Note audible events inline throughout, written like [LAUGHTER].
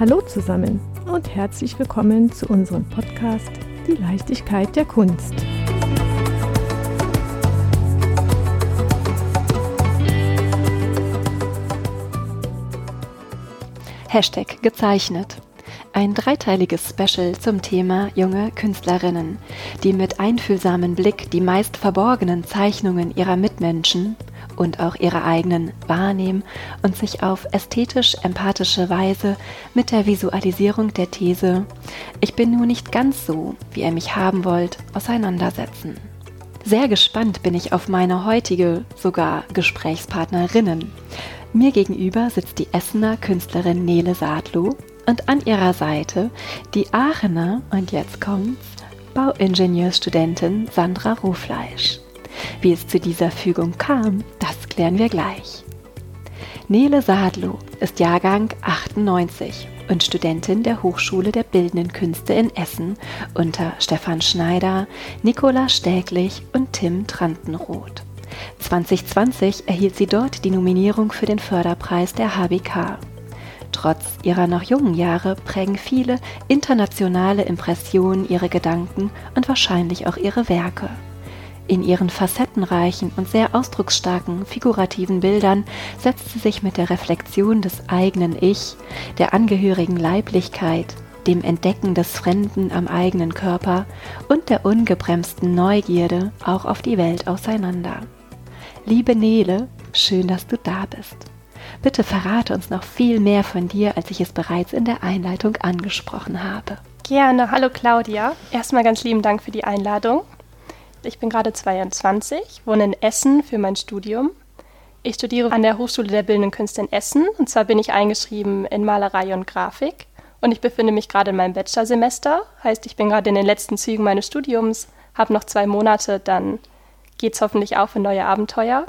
Hallo zusammen und herzlich willkommen zu unserem Podcast Die Leichtigkeit der Kunst. Hashtag gezeichnet. Ein dreiteiliges Special zum Thema junge Künstlerinnen, die mit einfühlsamem Blick die meist verborgenen Zeichnungen ihrer Mitmenschen und auch ihre eigenen wahrnehmen und sich auf ästhetisch-empathische Weise mit der Visualisierung der These Ich bin nur nicht ganz so, wie ihr mich haben wollt, auseinandersetzen. Sehr gespannt bin ich auf meine heutige, sogar Gesprächspartnerinnen. Mir gegenüber sitzt die Essener Künstlerin Nele Sadlow und an ihrer Seite die Aachener, und jetzt kommt's, Bauingenieurstudentin Sandra Rohfleisch. Wie es zu dieser Fügung kam, das klären wir gleich. Nele Sadlow ist Jahrgang 98 und Studentin der Hochschule der Bildenden Künste in Essen unter Stefan Schneider, Nicola Stäglich und Tim Trantenroth. 2020 erhielt sie dort die Nominierung für den Förderpreis der HBK. Trotz ihrer noch jungen Jahre prägen viele internationale Impressionen ihre Gedanken und wahrscheinlich auch ihre Werke. In ihren facettenreichen und sehr ausdrucksstarken figurativen Bildern setzt sie sich mit der Reflexion des eigenen Ich, der angehörigen Leiblichkeit, dem Entdecken des Fremden am eigenen Körper und der ungebremsten Neugierde auch auf die Welt auseinander. Liebe Nele, schön, dass du da bist. Bitte verrate uns noch viel mehr von dir, als ich es bereits in der Einleitung angesprochen habe. Gerne. Hallo Claudia. Erstmal ganz lieben Dank für die Einladung. Ich bin gerade 22, wohne in Essen für mein Studium. Ich studiere an der Hochschule der Bildenden Künste in Essen und zwar bin ich eingeschrieben in Malerei und Grafik und ich befinde mich gerade in meinem Bachelorsemester, heißt ich bin gerade in den letzten Zügen meines Studiums, habe noch zwei Monate, dann geht es hoffentlich auch für neue Abenteuer.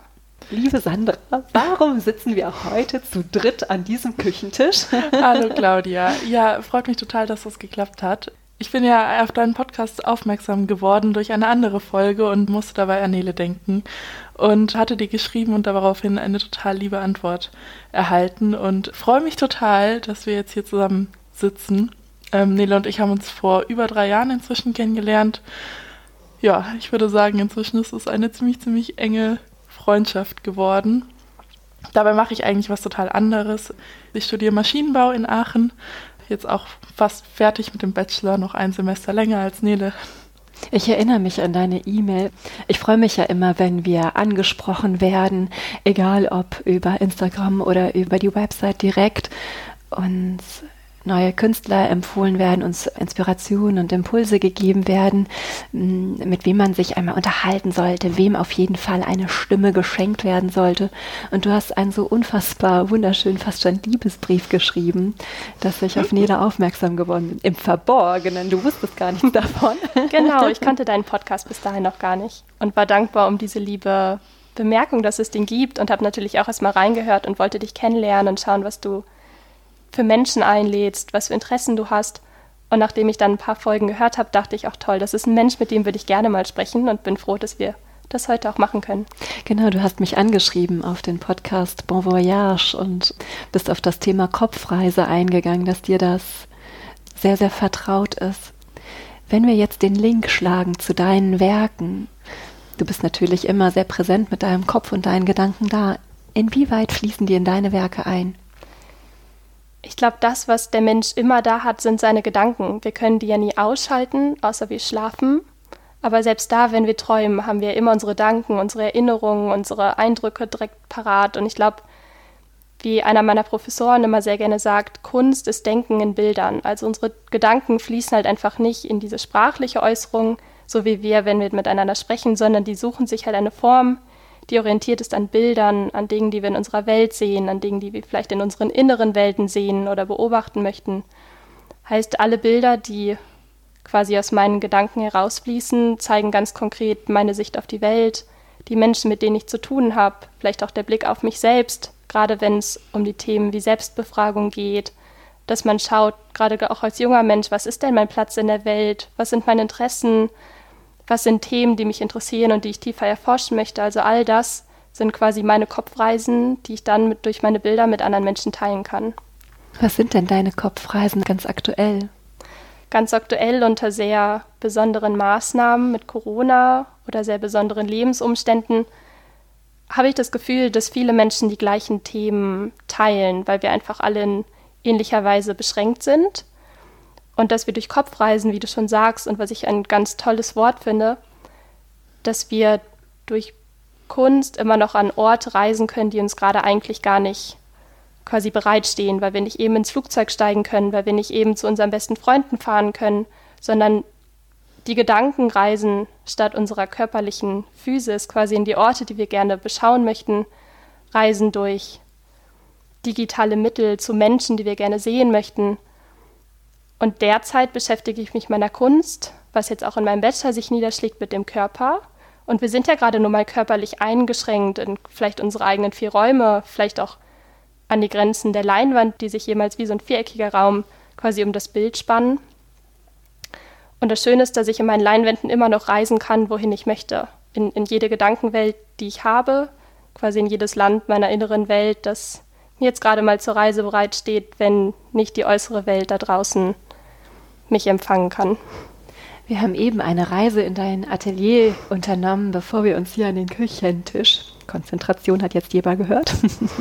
Liebe Sandra, warum sitzen wir heute zu dritt an diesem Küchentisch? Hallo Claudia. Ja, freut mich total, dass das geklappt hat. Ich bin ja auf deinen Podcast aufmerksam geworden durch eine andere Folge und musste dabei an Nele denken und hatte dir geschrieben und daraufhin eine total liebe Antwort erhalten und freue mich total, dass wir jetzt hier zusammen sitzen. Ähm, Nele und ich haben uns vor über drei Jahren inzwischen kennengelernt ja, ich würde sagen, inzwischen ist es eine ziemlich, ziemlich enge Freundschaft geworden. Dabei mache ich eigentlich was total anderes. Ich studiere Maschinenbau in Aachen, jetzt auch fast fertig mit dem Bachelor, noch ein Semester länger als Nele. Ich erinnere mich an deine E-Mail. Ich freue mich ja immer, wenn wir angesprochen werden, egal ob über Instagram oder über die Website direkt. Und neue Künstler empfohlen werden, uns Inspirationen und Impulse gegeben werden, mm, mit wem man sich einmal unterhalten sollte, wem auf jeden Fall eine Stimme geschenkt werden sollte. Und du hast einen so unfassbar wunderschönen, fast schon Liebesbrief geschrieben, dass ich auf Nele aufmerksam geworden bin. Im Verborgenen, du wusstest gar nichts davon. [LAUGHS] Genau, ich kannte deinen Podcast bis dahin noch gar nicht und war dankbar um diese liebe Bemerkung, dass es den gibt und habe natürlich auch erstmal reingehört und wollte dich kennenlernen und schauen, was du für Menschen einlädst, was für Interessen du hast. Und nachdem ich dann ein paar Folgen gehört habe, dachte ich auch toll, das ist ein Mensch, mit dem würde ich gerne mal sprechen und bin froh, dass wir das heute auch machen können. Genau, du hast mich angeschrieben auf den Podcast Bon Voyage und bist auf das Thema Kopfreise eingegangen, dass dir das sehr, sehr vertraut ist. Wenn wir jetzt den Link schlagen zu deinen Werken, du bist natürlich immer sehr präsent mit deinem Kopf und deinen Gedanken da. Inwieweit fließen die in deine Werke ein? Ich glaube, das, was der Mensch immer da hat, sind seine Gedanken. Wir können die ja nie ausschalten, außer wir schlafen. Aber selbst da, wenn wir träumen, haben wir immer unsere Gedanken, unsere Erinnerungen, unsere Eindrücke direkt parat. Und ich glaube, wie einer meiner Professoren immer sehr gerne sagt, Kunst ist Denken in Bildern. Also unsere Gedanken fließen halt einfach nicht in diese sprachliche Äußerung, so wie wir, wenn wir miteinander sprechen, sondern die suchen sich halt eine Form, die orientiert ist an Bildern, an Dingen, die wir in unserer Welt sehen, an Dingen, die wir vielleicht in unseren inneren Welten sehen oder beobachten möchten. Heißt, alle Bilder, die quasi aus meinen Gedanken herausfließen, zeigen ganz konkret meine Sicht auf die Welt, die Menschen, mit denen ich zu tun habe, vielleicht auch der Blick auf mich selbst, gerade wenn es um die Themen wie Selbstbefragung geht, dass man schaut, gerade auch als junger Mensch, was ist denn mein Platz in der Welt, was sind meine Interessen, was sind Themen, die mich interessieren und die ich tiefer erforschen möchte. Also all das sind quasi meine Kopfreisen, die ich dann mit, durch meine Bilder mit anderen Menschen teilen kann. Was sind denn deine Kopfreisen ganz aktuell? Ganz aktuell unter sehr besonderen Maßnahmen mit Corona oder sehr besonderen Lebensumständen habe ich das Gefühl, dass viele Menschen die gleichen Themen teilen, weil wir einfach alle in ähnlicher Weise beschränkt sind. Und dass wir durch Kopfreisen, wie du schon sagst, und was ich ein ganz tolles Wort finde, dass wir durch Kunst immer noch an Orte reisen können, die uns gerade eigentlich gar nicht quasi bereitstehen, weil wir nicht eben ins Flugzeug steigen können, weil wir nicht eben zu unseren besten Freunden fahren können, sondern die Gedanken reisen statt unserer körperlichen Physis quasi in die Orte, die wir gerne beschauen möchten, reisen durch digitale Mittel zu Menschen, die wir gerne sehen möchten. Und derzeit beschäftige ich mich meiner Kunst, was jetzt auch in meinem Bachelor sich niederschlägt mit dem Körper. Und wir sind ja gerade nur mal körperlich eingeschränkt in vielleicht unsere eigenen vier Räume, vielleicht auch an die Grenzen der Leinwand, die sich jemals wie so ein viereckiger Raum quasi um das Bild spannen. Und das Schöne ist, dass ich in meinen Leinwänden immer noch reisen kann, wohin ich möchte. In, in jede Gedankenwelt, die ich habe, quasi in jedes Land meiner inneren Welt, das mir jetzt gerade mal zur Reise bereitsteht, wenn nicht die äußere Welt da draußen mich empfangen kann. Wir haben eben eine Reise in dein Atelier unternommen, bevor wir uns hier an den Küchentisch, Konzentration hat jetzt jeder gehört,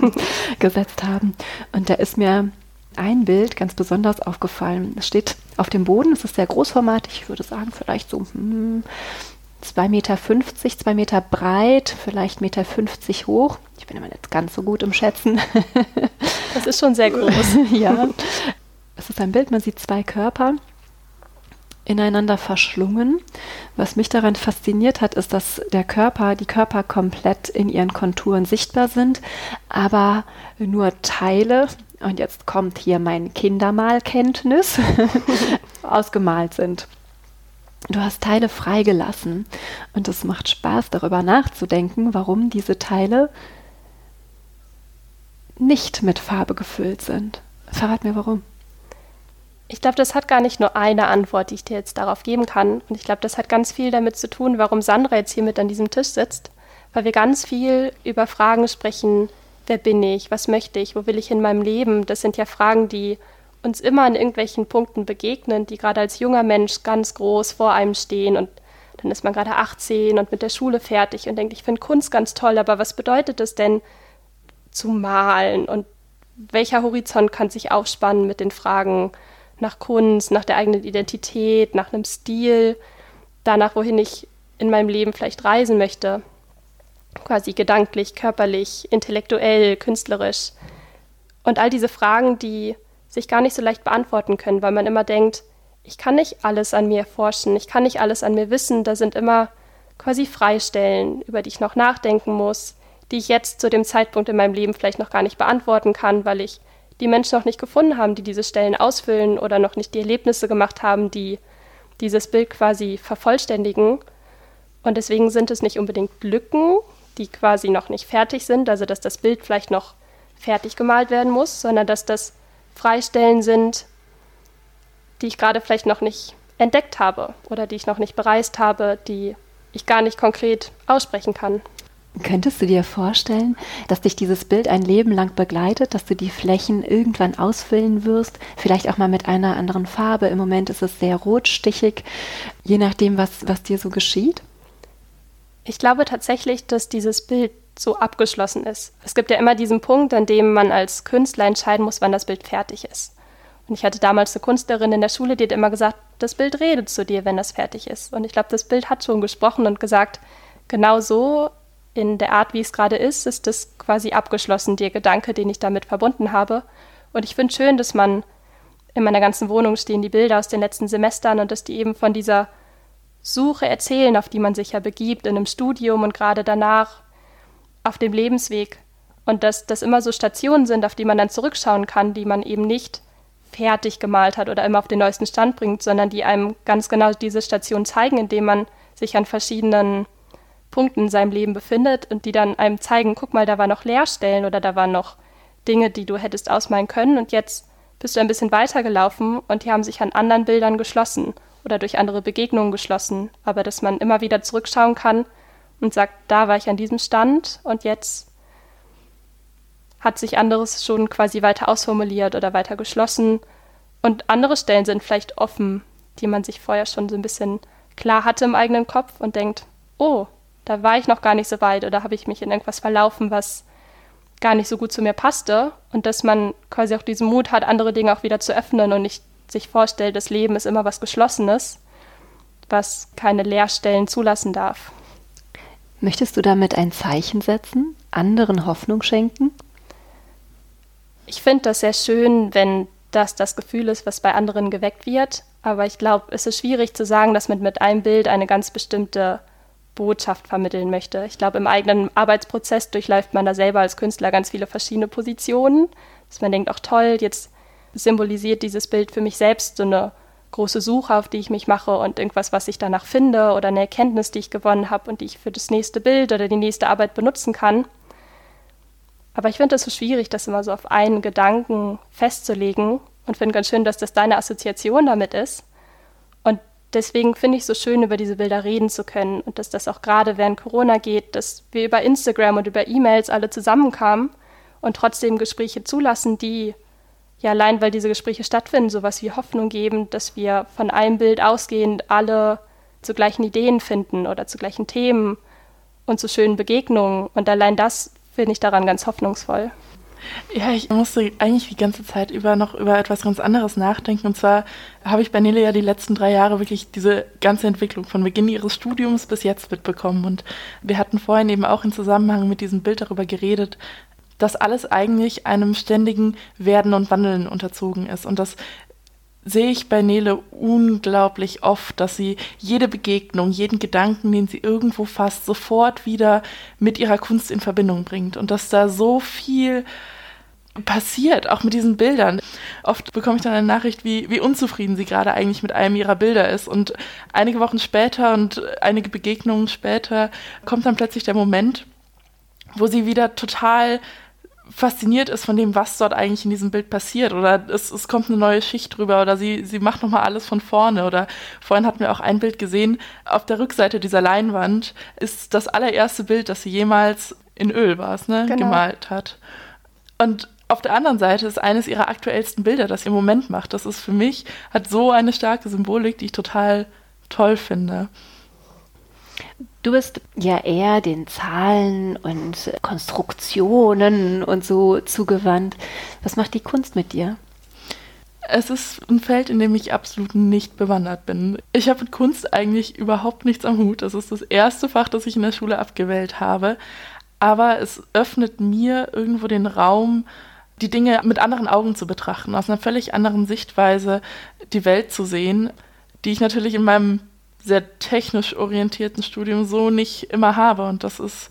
[LAUGHS] gesetzt haben. Und da ist mir ein Bild ganz besonders aufgefallen. Es steht auf dem Boden, es ist sehr großformatig, ich würde sagen vielleicht so hm, 2,50 Meter, 2 Meter breit, vielleicht 1,50 Meter hoch. Ich bin immer nicht ganz so gut im Schätzen. Das ist schon sehr groß. [LAUGHS] ja. Es ist ein Bild, man sieht zwei Körper ineinander verschlungen. Was mich daran fasziniert hat, ist, dass der Körper, die Körper komplett in ihren Konturen sichtbar sind, aber nur Teile und jetzt kommt hier mein Kindermalkenntnis, [LAUGHS] ausgemalt sind. Du hast Teile freigelassen und es macht Spaß, darüber nachzudenken, warum diese Teile nicht mit Farbe gefüllt sind. Verrat mir warum. Ich glaube, das hat gar nicht nur eine Antwort, die ich dir jetzt darauf geben kann. Und ich glaube, das hat ganz viel damit zu tun, warum Sandra jetzt hier mit an diesem Tisch sitzt. Weil wir ganz viel über Fragen sprechen, wer bin ich, was möchte ich, wo will ich in meinem Leben? Das sind ja Fragen, die uns immer an irgendwelchen Punkten begegnen, die gerade als junger Mensch ganz groß vor einem stehen und dann ist man gerade 18 und mit der Schule fertig und denkt, ich finde Kunst ganz toll, aber was bedeutet es denn zu malen und welcher Horizont kann sich aufspannen mit den Fragen nach Kunst, nach der eigenen Identität, nach einem Stil, danach, wohin ich in meinem Leben vielleicht reisen möchte quasi gedanklich, körperlich, intellektuell, künstlerisch. Und all diese Fragen, die sich gar nicht so leicht beantworten können, weil man immer denkt, ich kann nicht alles an mir erforschen, ich kann nicht alles an mir wissen, da sind immer quasi Freistellen, über die ich noch nachdenken muss, die ich jetzt zu dem Zeitpunkt in meinem Leben vielleicht noch gar nicht beantworten kann, weil ich die Menschen noch nicht gefunden haben, die diese Stellen ausfüllen oder noch nicht die Erlebnisse gemacht haben, die dieses Bild quasi vervollständigen. Und deswegen sind es nicht unbedingt Lücken, die quasi noch nicht fertig sind, also dass das Bild vielleicht noch fertig gemalt werden muss, sondern dass das Freistellen sind, die ich gerade vielleicht noch nicht entdeckt habe oder die ich noch nicht bereist habe, die ich gar nicht konkret aussprechen kann. Könntest du dir vorstellen, dass dich dieses Bild ein Leben lang begleitet, dass du die Flächen irgendwann ausfüllen wirst, vielleicht auch mal mit einer anderen Farbe? Im Moment ist es sehr rotstichig, je nachdem, was, was dir so geschieht. Ich glaube tatsächlich, dass dieses Bild so abgeschlossen ist. Es gibt ja immer diesen Punkt, an dem man als Künstler entscheiden muss, wann das Bild fertig ist. Und ich hatte damals eine Künstlerin in der Schule, die hat immer gesagt, das Bild redet zu dir, wenn das fertig ist. Und ich glaube, das Bild hat schon gesprochen und gesagt, genau so in der Art, wie es gerade ist, ist das quasi abgeschlossen, der Gedanke, den ich damit verbunden habe. Und ich finde schön, dass man in meiner ganzen Wohnung stehen die Bilder aus den letzten Semestern und dass die eben von dieser Suche erzählen, auf die man sich ja begibt in einem Studium und gerade danach auf dem Lebensweg. Und dass das immer so Stationen sind, auf die man dann zurückschauen kann, die man eben nicht fertig gemalt hat oder immer auf den neuesten Stand bringt, sondern die einem ganz genau diese Station zeigen, indem man sich an verschiedenen Punkten in seinem Leben befindet und die dann einem zeigen, guck mal, da waren noch Leerstellen oder da waren noch Dinge, die du hättest ausmalen können und jetzt bist du ein bisschen weitergelaufen und die haben sich an anderen Bildern geschlossen oder durch andere Begegnungen geschlossen, aber dass man immer wieder zurückschauen kann und sagt, da war ich an diesem Stand und jetzt hat sich anderes schon quasi weiter ausformuliert oder weiter geschlossen. Und andere Stellen sind vielleicht offen, die man sich vorher schon so ein bisschen klar hatte im eigenen Kopf und denkt, oh, da war ich noch gar nicht so weit oder habe ich mich in irgendwas verlaufen, was gar nicht so gut zu mir passte. Und dass man quasi auch diesen Mut hat, andere Dinge auch wieder zu öffnen und nicht sich vorstellt, das Leben ist immer was Geschlossenes, was keine Leerstellen zulassen darf. Möchtest du damit ein Zeichen setzen, anderen Hoffnung schenken? Ich finde das sehr schön, wenn das das Gefühl ist, was bei anderen geweckt wird. Aber ich glaube, es ist schwierig zu sagen, dass man mit einem Bild eine ganz bestimmte Botschaft vermitteln möchte. Ich glaube, im eigenen Arbeitsprozess durchläuft man da selber als Künstler ganz viele verschiedene Positionen, dass man denkt, auch toll, jetzt symbolisiert dieses Bild für mich selbst so eine große Suche, auf die ich mich mache und irgendwas, was ich danach finde oder eine Erkenntnis, die ich gewonnen habe und die ich für das nächste Bild oder die nächste Arbeit benutzen kann. Aber ich finde es so schwierig, das immer so auf einen Gedanken festzulegen und finde ganz schön, dass das deine Assoziation damit ist. Deswegen finde ich es so schön, über diese Bilder reden zu können und dass das auch gerade während Corona geht, dass wir über Instagram und über E-Mails alle zusammenkamen und trotzdem Gespräche zulassen, die ja allein, weil diese Gespräche stattfinden, sowas wie Hoffnung geben, dass wir von einem Bild ausgehend alle zu gleichen Ideen finden oder zu gleichen Themen und zu schönen Begegnungen. Und allein das finde ich daran ganz hoffnungsvoll. Ja, ich musste eigentlich die ganze Zeit über noch über etwas ganz anderes nachdenken. Und zwar habe ich bei Nele ja die letzten drei Jahre wirklich diese ganze Entwicklung von Beginn ihres Studiums bis jetzt mitbekommen. Und wir hatten vorhin eben auch in Zusammenhang mit diesem Bild darüber geredet, dass alles eigentlich einem ständigen Werden und Wandeln unterzogen ist. Und das sehe ich bei Nele unglaublich oft, dass sie jede Begegnung, jeden Gedanken, den sie irgendwo fasst, sofort wieder mit ihrer Kunst in Verbindung bringt und dass da so viel passiert, auch mit diesen Bildern. Oft bekomme ich dann eine Nachricht, wie, wie unzufrieden sie gerade eigentlich mit einem ihrer Bilder ist. Und einige Wochen später und einige Begegnungen später kommt dann plötzlich der Moment, wo sie wieder total fasziniert ist von dem, was dort eigentlich in diesem Bild passiert. Oder es, es kommt eine neue Schicht drüber oder sie, sie macht nochmal alles von vorne. Oder vorhin hatten wir auch ein Bild gesehen, auf der Rückseite dieser Leinwand ist das allererste Bild, das sie jemals in Öl war es, ne, genau. gemalt hat. Und auf der anderen Seite ist eines ihrer aktuellsten Bilder, das sie im Moment macht. Das ist für mich, hat so eine starke Symbolik, die ich total toll finde. Du bist ja eher den Zahlen und Konstruktionen und so zugewandt. Was macht die Kunst mit dir? Es ist ein Feld, in dem ich absolut nicht bewandert bin. Ich habe mit Kunst eigentlich überhaupt nichts am Hut. Das ist das erste Fach, das ich in der Schule abgewählt habe. Aber es öffnet mir irgendwo den Raum, die Dinge mit anderen Augen zu betrachten, aus einer völlig anderen Sichtweise die Welt zu sehen, die ich natürlich in meinem sehr technisch orientierten Studium so nicht immer habe. Und das ist,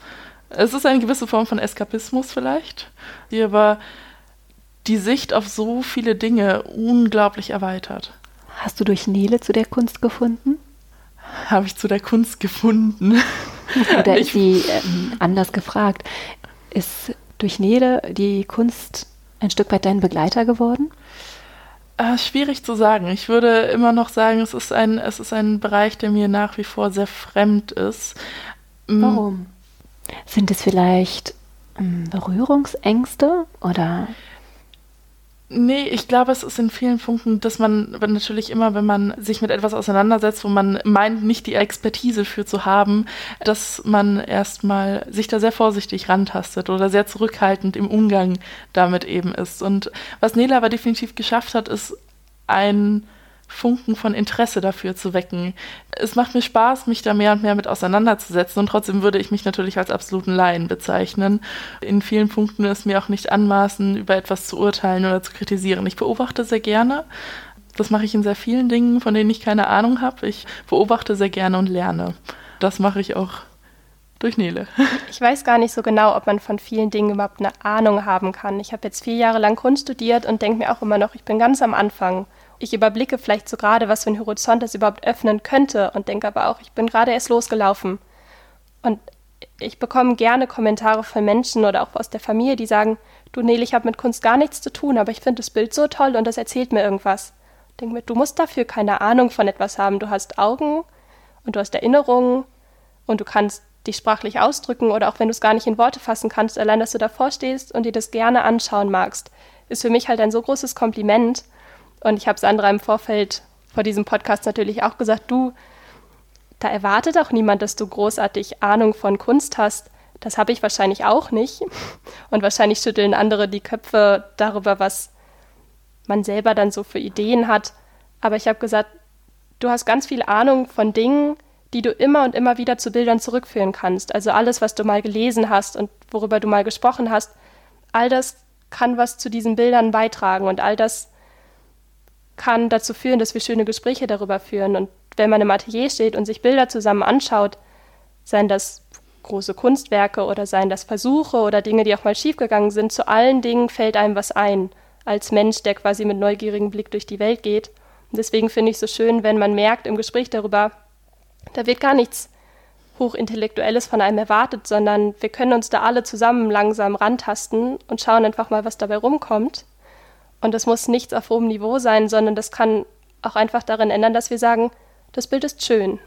es ist eine gewisse Form von Eskapismus vielleicht, die aber die Sicht auf so viele Dinge unglaublich erweitert. Hast du durch Nele zu der Kunst gefunden? Habe ich zu der Kunst gefunden. [LAUGHS] Oder ist sie ähm, anders gefragt? Ist durch Nele die Kunst ein Stück weit dein Begleiter geworden? Äh, schwierig zu sagen. Ich würde immer noch sagen, es ist ein, es ist ein Bereich, der mir nach wie vor sehr fremd ist. Mm. Warum? Sind es vielleicht ähm, Berührungsängste oder? Nee, ich glaube, es ist in vielen Punkten, dass man natürlich immer, wenn man sich mit etwas auseinandersetzt, wo man meint, nicht die Expertise für zu haben, dass man erstmal sich da sehr vorsichtig rantastet oder sehr zurückhaltend im Umgang damit eben ist. Und was Nela aber definitiv geschafft hat, ist ein Funken von Interesse dafür zu wecken. Es macht mir Spaß, mich da mehr und mehr mit auseinanderzusetzen und trotzdem würde ich mich natürlich als absoluten Laien bezeichnen. In vielen Punkten ist mir auch nicht anmaßen, über etwas zu urteilen oder zu kritisieren. Ich beobachte sehr gerne. Das mache ich in sehr vielen Dingen, von denen ich keine Ahnung habe. Ich beobachte sehr gerne und lerne. Das mache ich auch durch Nele. [LAUGHS] Ich weiß gar nicht so genau, ob man von vielen Dingen überhaupt eine Ahnung haben kann. Ich habe jetzt vier Jahre lang Kunst studiert und denke mir auch immer noch, ich bin ganz am Anfang ich überblicke vielleicht so gerade, was für ein Horizont das überhaupt öffnen könnte und denke aber auch, ich bin gerade erst losgelaufen. Und ich bekomme gerne Kommentare von Menschen oder auch aus der Familie, die sagen, du Nele, ich habe mit Kunst gar nichts zu tun, aber ich finde das Bild so toll und das erzählt mir irgendwas. Ich denke mir, du musst dafür keine Ahnung von etwas haben. Du hast Augen und du hast Erinnerungen und du kannst dich sprachlich ausdrücken oder auch wenn du es gar nicht in Worte fassen kannst, allein, dass du davor stehst und dir das gerne anschauen magst, ist für mich halt ein so großes Kompliment. Und ich habe Sandra im Vorfeld vor diesem Podcast natürlich auch gesagt, du, da erwartet auch niemand, dass du großartig Ahnung von Kunst hast. Das habe ich wahrscheinlich auch nicht. Und wahrscheinlich schütteln andere die Köpfe darüber, was man selber dann so für Ideen hat. Aber ich habe gesagt, du hast ganz viel Ahnung von Dingen, die du immer und immer wieder zu Bildern zurückführen kannst. Also alles, was du mal gelesen hast und worüber du mal gesprochen hast, all das kann was zu diesen Bildern beitragen und all das kann dazu führen, dass wir schöne Gespräche darüber führen. Und wenn man im Atelier steht und sich Bilder zusammen anschaut, seien das große Kunstwerke oder seien das Versuche oder Dinge, die auch mal schiefgegangen sind, zu allen Dingen fällt einem was ein, als Mensch, der quasi mit neugierigem Blick durch die Welt geht. Und deswegen finde ich es so schön, wenn man merkt im Gespräch darüber, da wird gar nichts Hochintellektuelles von einem erwartet, sondern wir können uns da alle zusammen langsam rantasten und schauen einfach mal, was dabei rumkommt. Und das muss nichts auf hohem Niveau sein, sondern das kann auch einfach darin ändern, dass wir sagen, das Bild ist schön.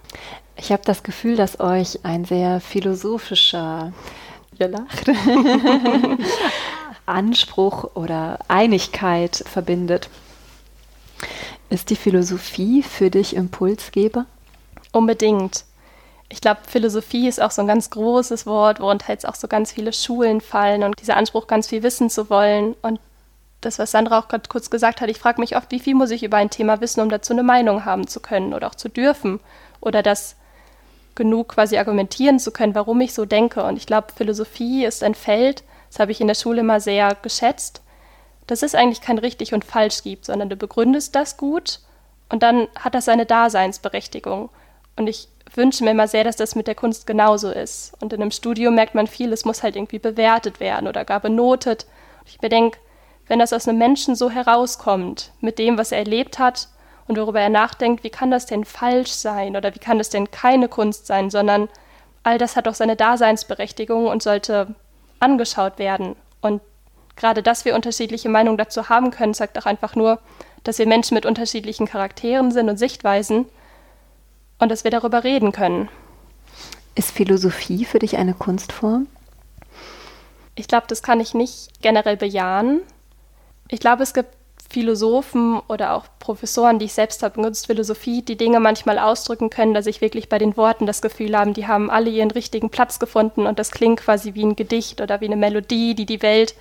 Ich habe das Gefühl, dass euch ein sehr philosophischer [LAUGHS] Anspruch oder Einigkeit verbindet. Ist die Philosophie für dich Impulsgeber? Unbedingt. Ich glaube, Philosophie ist auch so ein ganz großes Wort, worunter jetzt auch so ganz viele Schulen fallen und dieser Anspruch, ganz viel wissen zu wollen. Und das, was Sandra auch gerade kurz gesagt hat, ich frage mich oft, wie viel muss ich über ein Thema wissen, um dazu eine Meinung haben zu können oder auch zu dürfen oder das genug quasi argumentieren zu können, warum ich so denke. Und ich glaube, Philosophie ist ein Feld, das habe ich in der Schule immer sehr geschätzt, dass es eigentlich kein richtig und falsch gibt, sondern du begründest das gut und dann hat das seine Daseinsberechtigung. Und ich wünsche mir immer sehr, dass das mit der Kunst genauso ist. Und in einem Studium merkt man viel, es muss halt irgendwie bewertet werden oder gar benotet. Und ich bedenke, wenn das aus einem Menschen so herauskommt, mit dem, was er erlebt hat und worüber er nachdenkt, wie kann das denn falsch sein oder wie kann das denn keine Kunst sein, sondern all das hat doch seine Daseinsberechtigung und sollte angeschaut werden. Und gerade, dass wir unterschiedliche Meinungen dazu haben können, zeigt auch einfach nur, dass wir Menschen mit unterschiedlichen Charakteren sind und Sichtweisen und dass wir darüber reden können. Ist Philosophie für dich eine Kunstform? Ich glaube, das kann ich nicht generell bejahen. Ich glaube, es gibt Philosophen oder auch Professoren, die ich selbst habe, benutzt Philosophie, die Dinge manchmal ausdrücken können, dass ich wirklich bei den Worten das Gefühl habe, die haben alle ihren richtigen Platz gefunden und das klingt quasi wie ein Gedicht oder wie eine Melodie, die die Welt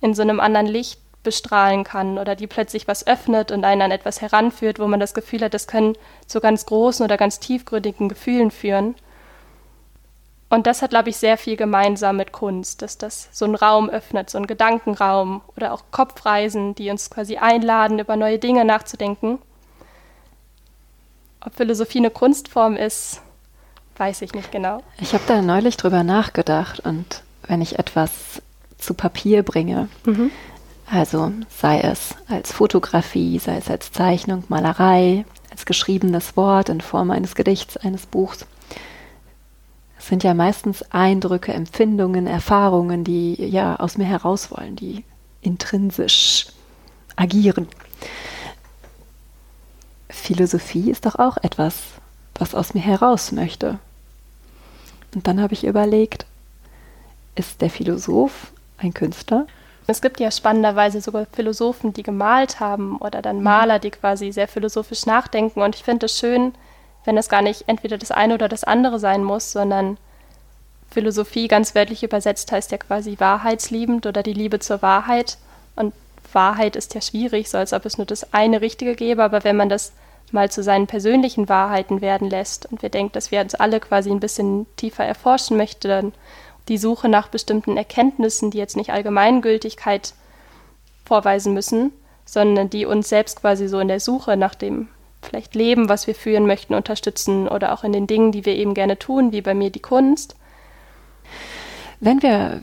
in so einem anderen Licht bestrahlen kann oder die plötzlich was öffnet und einen an etwas heranführt, wo man das Gefühl hat, das können zu ganz großen oder ganz tiefgründigen Gefühlen führen. Und das hat, glaube ich, sehr viel gemeinsam mit Kunst, dass das so einen Raum öffnet, so einen Gedankenraum oder auch Kopfreisen, die uns quasi einladen, über neue Dinge nachzudenken. Ob Philosophie eine Kunstform ist, weiß ich nicht genau. Ich habe da neulich drüber nachgedacht und wenn ich etwas zu Papier bringe, mhm. also sei es als Fotografie, sei es als Zeichnung, Malerei, als geschriebenes Wort in Form eines Gedichts, eines Buchs, sind ja meistens Eindrücke, Empfindungen, Erfahrungen, die ja aus mir heraus wollen, die intrinsisch agieren. Philosophie ist doch auch etwas, was aus mir heraus möchte. Und dann habe ich überlegt, ist der Philosoph ein Künstler? Es gibt ja spannenderweise sogar Philosophen, die gemalt haben oder dann Maler, die quasi sehr philosophisch nachdenken. Und ich finde es schön, wenn es gar nicht entweder das eine oder das andere sein muss, sondern Philosophie ganz wörtlich übersetzt heißt ja quasi wahrheitsliebend oder die Liebe zur Wahrheit. Und Wahrheit ist ja schwierig, so als ob es nur das eine Richtige gäbe, aber wenn man das mal zu seinen persönlichen Wahrheiten werden lässt und wir denken, dass wir uns alle quasi ein bisschen tiefer erforschen möchten, die Suche nach bestimmten Erkenntnissen, die jetzt nicht Allgemeingültigkeit vorweisen müssen, sondern die uns selbst quasi so in der Suche nach dem vielleicht Leben, was wir führen möchten, unterstützen oder auch in den Dingen, die wir eben gerne tun, wie bei mir die Kunst. Wenn wir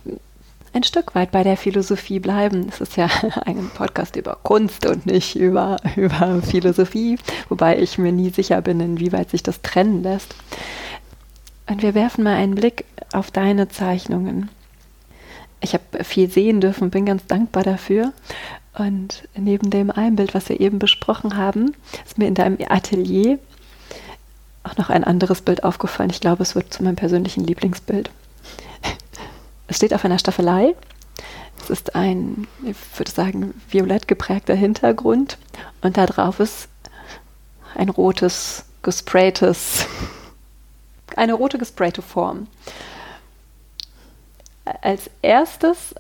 ein Stück weit bei der Philosophie bleiben. Es ist ja [LAUGHS] ein Podcast über Kunst und nicht über, über Philosophie, wobei ich mir nie sicher bin, inwieweit sich das trennen lässt. Und wir werfen mal einen Blick auf deine Zeichnungen. Ich habe viel sehen dürfen, bin ganz dankbar dafür. Und neben dem einen Bild, was wir eben besprochen haben, ist mir in deinem Atelier auch noch ein anderes Bild aufgefallen. Ich glaube, es wird zu meinem persönlichen Lieblingsbild. Es steht auf einer Staffelei. Es ist ein, ich würde sagen, violett geprägter Hintergrund. Und da drauf ist ein rotes, gespraytes, eine rote gesprayte Form. Als erstes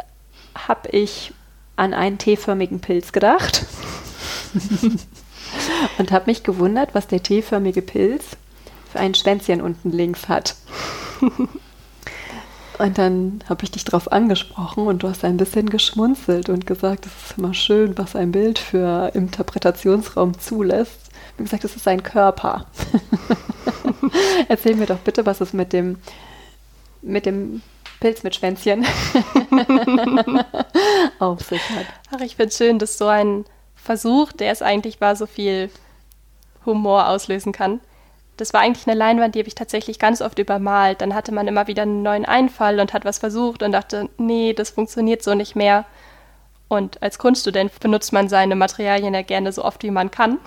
habe ich an einen T-förmigen Pilz gedacht [LAUGHS] und habe mich gewundert, was der T-förmige Pilz für ein Schwänzchen unten links hat. Und dann habe ich dich darauf angesprochen und du hast ein bisschen geschmunzelt und gesagt, es ist immer schön, was ein Bild für Interpretationsraum zulässt. Wie gesagt, es ist ein Körper. [LAUGHS] Erzähl mir doch bitte, was es mit dem, mit dem Pilz mit Schwänzchen [LAUGHS] auf sich hat. Ach, ich finde es schön, dass so ein Versuch, der es eigentlich war, so viel Humor auslösen kann. Das war eigentlich eine Leinwand, die habe ich tatsächlich ganz oft übermalt. Dann hatte man immer wieder einen neuen Einfall und hat was versucht und dachte, nee, das funktioniert so nicht mehr. Und als Kunststudent benutzt man seine Materialien ja gerne so oft, wie man kann.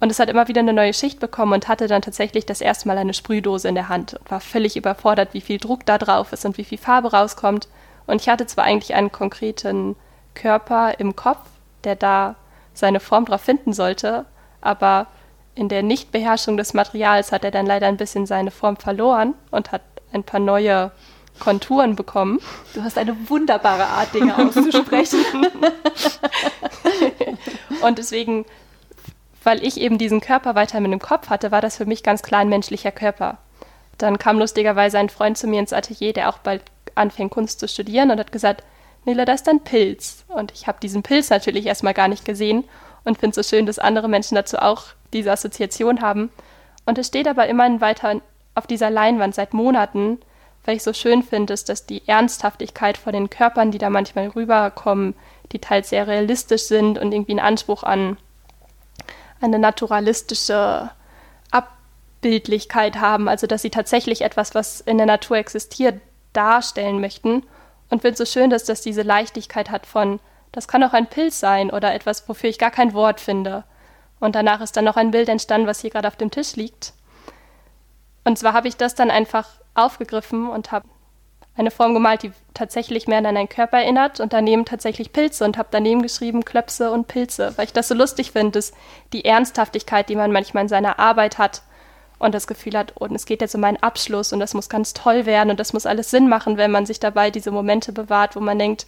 Und es hat immer wieder eine neue Schicht bekommen und hatte dann tatsächlich das erste Mal eine Sprühdose in der Hand und war völlig überfordert, wie viel Druck da drauf ist und wie viel Farbe rauskommt. Und ich hatte zwar eigentlich einen konkreten Körper im Kopf, der da seine Form drauf finden sollte, aber in der Nichtbeherrschung des Materials hat er dann leider ein bisschen seine Form verloren und hat ein paar neue Konturen bekommen. Du hast eine wunderbare Art, Dinge auszusprechen. [LAUGHS] [LAUGHS] und deswegen, weil ich eben diesen Körper weiter mit dem Kopf hatte, war das für mich ganz klar ein menschlicher Körper. Dann kam lustigerweise ein Freund zu mir ins Atelier, der auch bald anfängt, Kunst zu studieren und hat gesagt, Nila, da ist ein Pilz. Und ich habe diesen Pilz natürlich erstmal gar nicht gesehen und finde es so schön, dass andere Menschen dazu auch diese Assoziation haben. Und es steht aber immerhin weiter auf dieser Leinwand seit Monaten, weil ich so schön finde, ist, dass die Ernsthaftigkeit von den Körpern, die da manchmal rüberkommen, die teils sehr realistisch sind und irgendwie einen Anspruch an eine naturalistische Abbildlichkeit haben, also dass sie tatsächlich etwas, was in der Natur existiert, darstellen möchten. Und finde es so schön, dass das diese Leichtigkeit hat von, das kann auch ein Pilz sein oder etwas, wofür ich gar kein Wort finde. Und danach ist dann noch ein Bild entstanden, was hier gerade auf dem Tisch liegt. Und zwar habe ich das dann einfach aufgegriffen und habe eine Form gemalt, die tatsächlich mehr an einen Körper erinnert und daneben tatsächlich Pilze und habe daneben geschrieben Klöpse und Pilze, weil ich das so lustig finde, dass die Ernsthaftigkeit, die man manchmal in seiner Arbeit hat und das Gefühl hat, und oh, es geht jetzt um meinen Abschluss und das muss ganz toll werden und das muss alles Sinn machen, wenn man sich dabei diese Momente bewahrt, wo man denkt,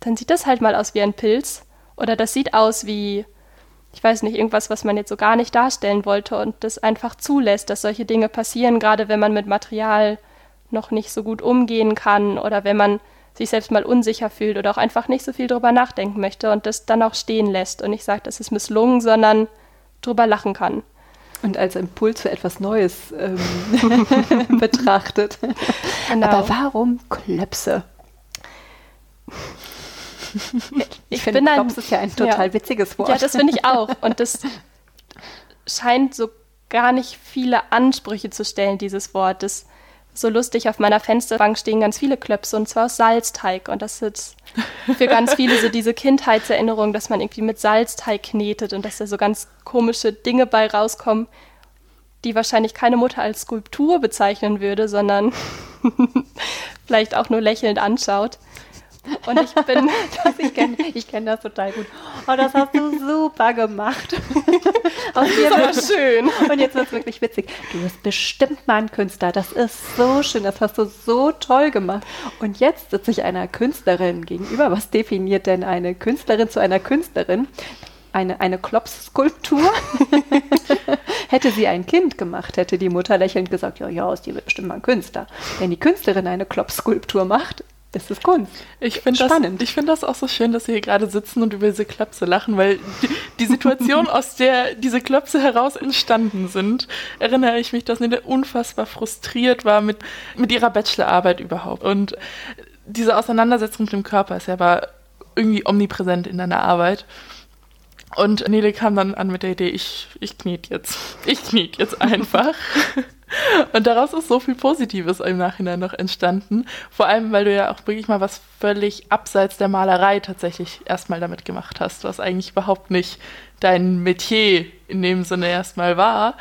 dann sieht das halt mal aus wie ein Pilz oder das sieht aus wie ich weiß nicht, irgendwas, was man jetzt so gar nicht darstellen wollte und das einfach zulässt, dass solche Dinge passieren, gerade wenn man mit Material noch nicht so gut umgehen kann oder wenn man sich selbst mal unsicher fühlt oder auch einfach nicht so viel drüber nachdenken möchte und das dann auch stehen lässt und nicht sagt, das ist misslungen, sondern drüber lachen kann. Und als Impuls für etwas Neues ähm, [LAUGHS] betrachtet. Genau. Aber warum Klöpse? Ich, finde, Klops ist ja ein total ja. witziges Wort. Ja, das finde ich auch. Und das scheint so gar nicht viele Ansprüche zu stellen, dieses Wort. Das so lustig, auf meiner Fensterbank stehen ganz viele Klöpse und zwar aus Salzteig. Und das ist für ganz viele so diese Kindheitserinnerung, dass man irgendwie mit Salzteig knetet und dass da so ganz komische Dinge bei rauskommen, die wahrscheinlich keine Mutter als Skulptur bezeichnen würde, sondern [LAUGHS] vielleicht auch nur lächelnd anschaut. Und ich bin, [LAUGHS] ich kenne ich kenn das total gut. Oh, das hast du super gemacht. Aus dir das war schön. Und jetzt wird es wirklich witzig. Du bist bestimmt mal ein Künstler. Das ist so schön. Das hast du so toll gemacht. Und jetzt sitze ich einer Künstlerin gegenüber. Was definiert denn eine Künstlerin zu einer Künstlerin? Eine, eine Klops-Skulptur. [LAUGHS] hätte sie ein Kind gemacht, hätte die Mutter lächelnd gesagt, ja, ja, aus dir wird bestimmt mal ein Künstler. Wenn die Künstlerin eine Klops-Skulptur macht, ist es Kunst. Ich finde das, find das auch so schön, dass wir hier gerade sitzen und über diese Klöpse lachen, weil die, die Situation, [LAUGHS] aus der diese Klöpse heraus entstanden sind, erinnere ich mich, dass Nele unfassbar frustriert war mit, mit ihrer Bachelorarbeit überhaupt. Und diese Auseinandersetzung mit dem Körper ist ja war irgendwie omnipräsent in deiner Arbeit. Und Nele kam dann an mit der Idee, ich, ich kniet jetzt. Ich kniet jetzt einfach. [LAUGHS] Und daraus ist so viel Positives im Nachhinein noch entstanden. Vor allem, weil du ja auch wirklich mal was völlig abseits der Malerei tatsächlich erstmal damit gemacht hast, was eigentlich überhaupt nicht dein Metier in dem Sinne erstmal war.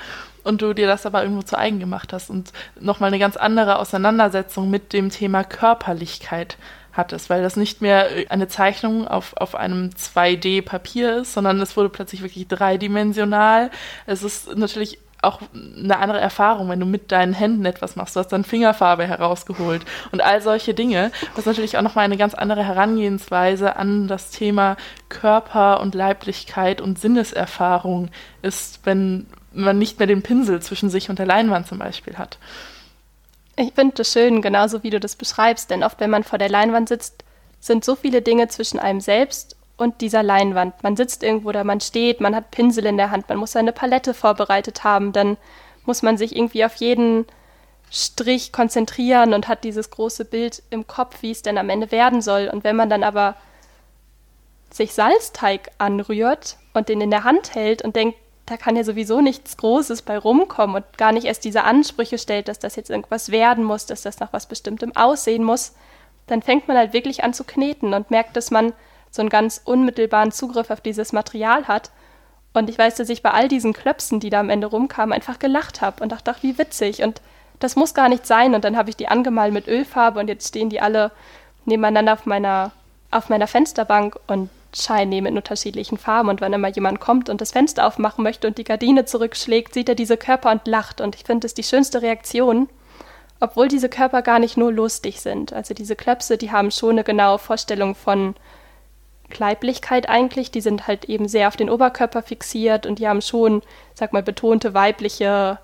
und du dir das aber irgendwo zu eigen gemacht hast und nochmal eine ganz andere Auseinandersetzung mit dem Thema Körperlichkeit hattest, weil das nicht mehr eine Zeichnung auf, auf einem 2D-Papier ist, sondern es wurde plötzlich wirklich dreidimensional. Es ist natürlich auch eine andere Erfahrung, wenn du mit deinen Händen etwas machst. Du hast dann Fingerfarbe herausgeholt und all solche Dinge, was natürlich auch nochmal eine ganz andere Herangehensweise an das Thema Körper und Leiblichkeit und Sinneserfahrung ist, wenn man nicht mehr den Pinsel zwischen sich und der Leinwand zum Beispiel hat. Ich finde das schön, genauso wie du das beschreibst, denn oft, wenn man vor der Leinwand sitzt, sind so viele Dinge zwischen einem selbst und dieser Leinwand. Man sitzt irgendwo oder man steht, man hat Pinsel in der Hand, man muss seine Palette vorbereitet haben, dann muss man sich irgendwie auf jeden Strich konzentrieren und hat dieses große Bild im Kopf, wie es denn am Ende werden soll. Und wenn man dann aber sich Salzteig anrührt und den in der Hand hält und denkt, da kann ja sowieso nichts Großes bei rumkommen und gar nicht erst diese Ansprüche stellt, dass das jetzt irgendwas werden muss, dass das nach was Bestimmtem aussehen muss, dann fängt man halt wirklich an zu kneten und merkt, dass man so einen ganz unmittelbaren Zugriff auf dieses Material hat. Und ich weiß, dass ich bei all diesen Klöpsen, die da am Ende rumkamen, einfach gelacht habe und dachte, ach, wie witzig. Und das muss gar nicht sein. Und dann habe ich die angemalt mit Ölfarbe und jetzt stehen die alle nebeneinander auf meiner, auf meiner Fensterbank und Shiny mit unterschiedlichen Farben. Und wenn immer jemand kommt und das Fenster aufmachen möchte und die Gardine zurückschlägt, sieht er diese Körper und lacht. Und ich finde, das ist die schönste Reaktion, obwohl diese Körper gar nicht nur lustig sind. Also diese Klöpse, die haben schon eine genaue Vorstellung von Leiblichkeit eigentlich. Die sind halt eben sehr auf den Oberkörper fixiert und die haben schon, sag mal, betonte weibliche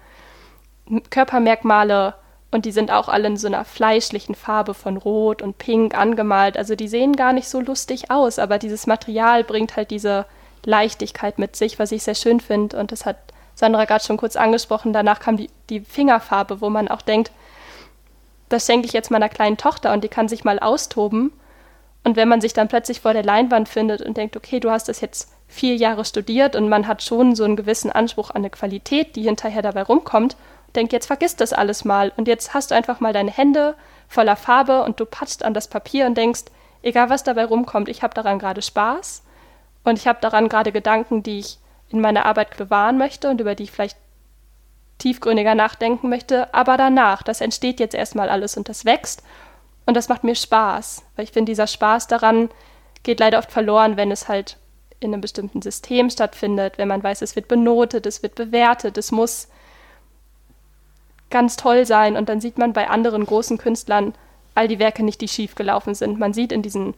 Körpermerkmale und die sind auch alle in so einer fleischlichen Farbe von Rot und Pink angemalt. Also die sehen gar nicht so lustig aus, aber dieses Material bringt halt diese Leichtigkeit mit sich, was ich sehr schön finde. Und das hat Sandra gerade schon kurz angesprochen. Danach kam die, die Fingerfarbe, wo man auch denkt, das schenke ich jetzt meiner kleinen Tochter und die kann sich mal austoben. Und wenn man sich dann plötzlich vor der Leinwand findet und denkt, okay, du hast das jetzt vier Jahre studiert und man hat schon so einen gewissen Anspruch an eine Qualität, die hinterher dabei rumkommt, denkt, jetzt vergiss das alles mal. Und jetzt hast du einfach mal deine Hände voller Farbe und du patschst an das Papier und denkst, egal was dabei rumkommt, ich habe daran gerade Spaß und ich habe daran gerade Gedanken, die ich in meiner Arbeit bewahren möchte und über die ich vielleicht tiefgründiger nachdenken möchte, aber danach, das entsteht jetzt erstmal alles und das wächst und das macht mir Spaß, weil ich finde, dieser Spaß daran geht leider oft verloren, wenn es halt in einem bestimmten System stattfindet, wenn man weiß, es wird benotet, es wird bewertet, es muss ganz toll sein und dann sieht man bei anderen großen Künstlern all die Werke nicht, die schief gelaufen sind. Man sieht in diesen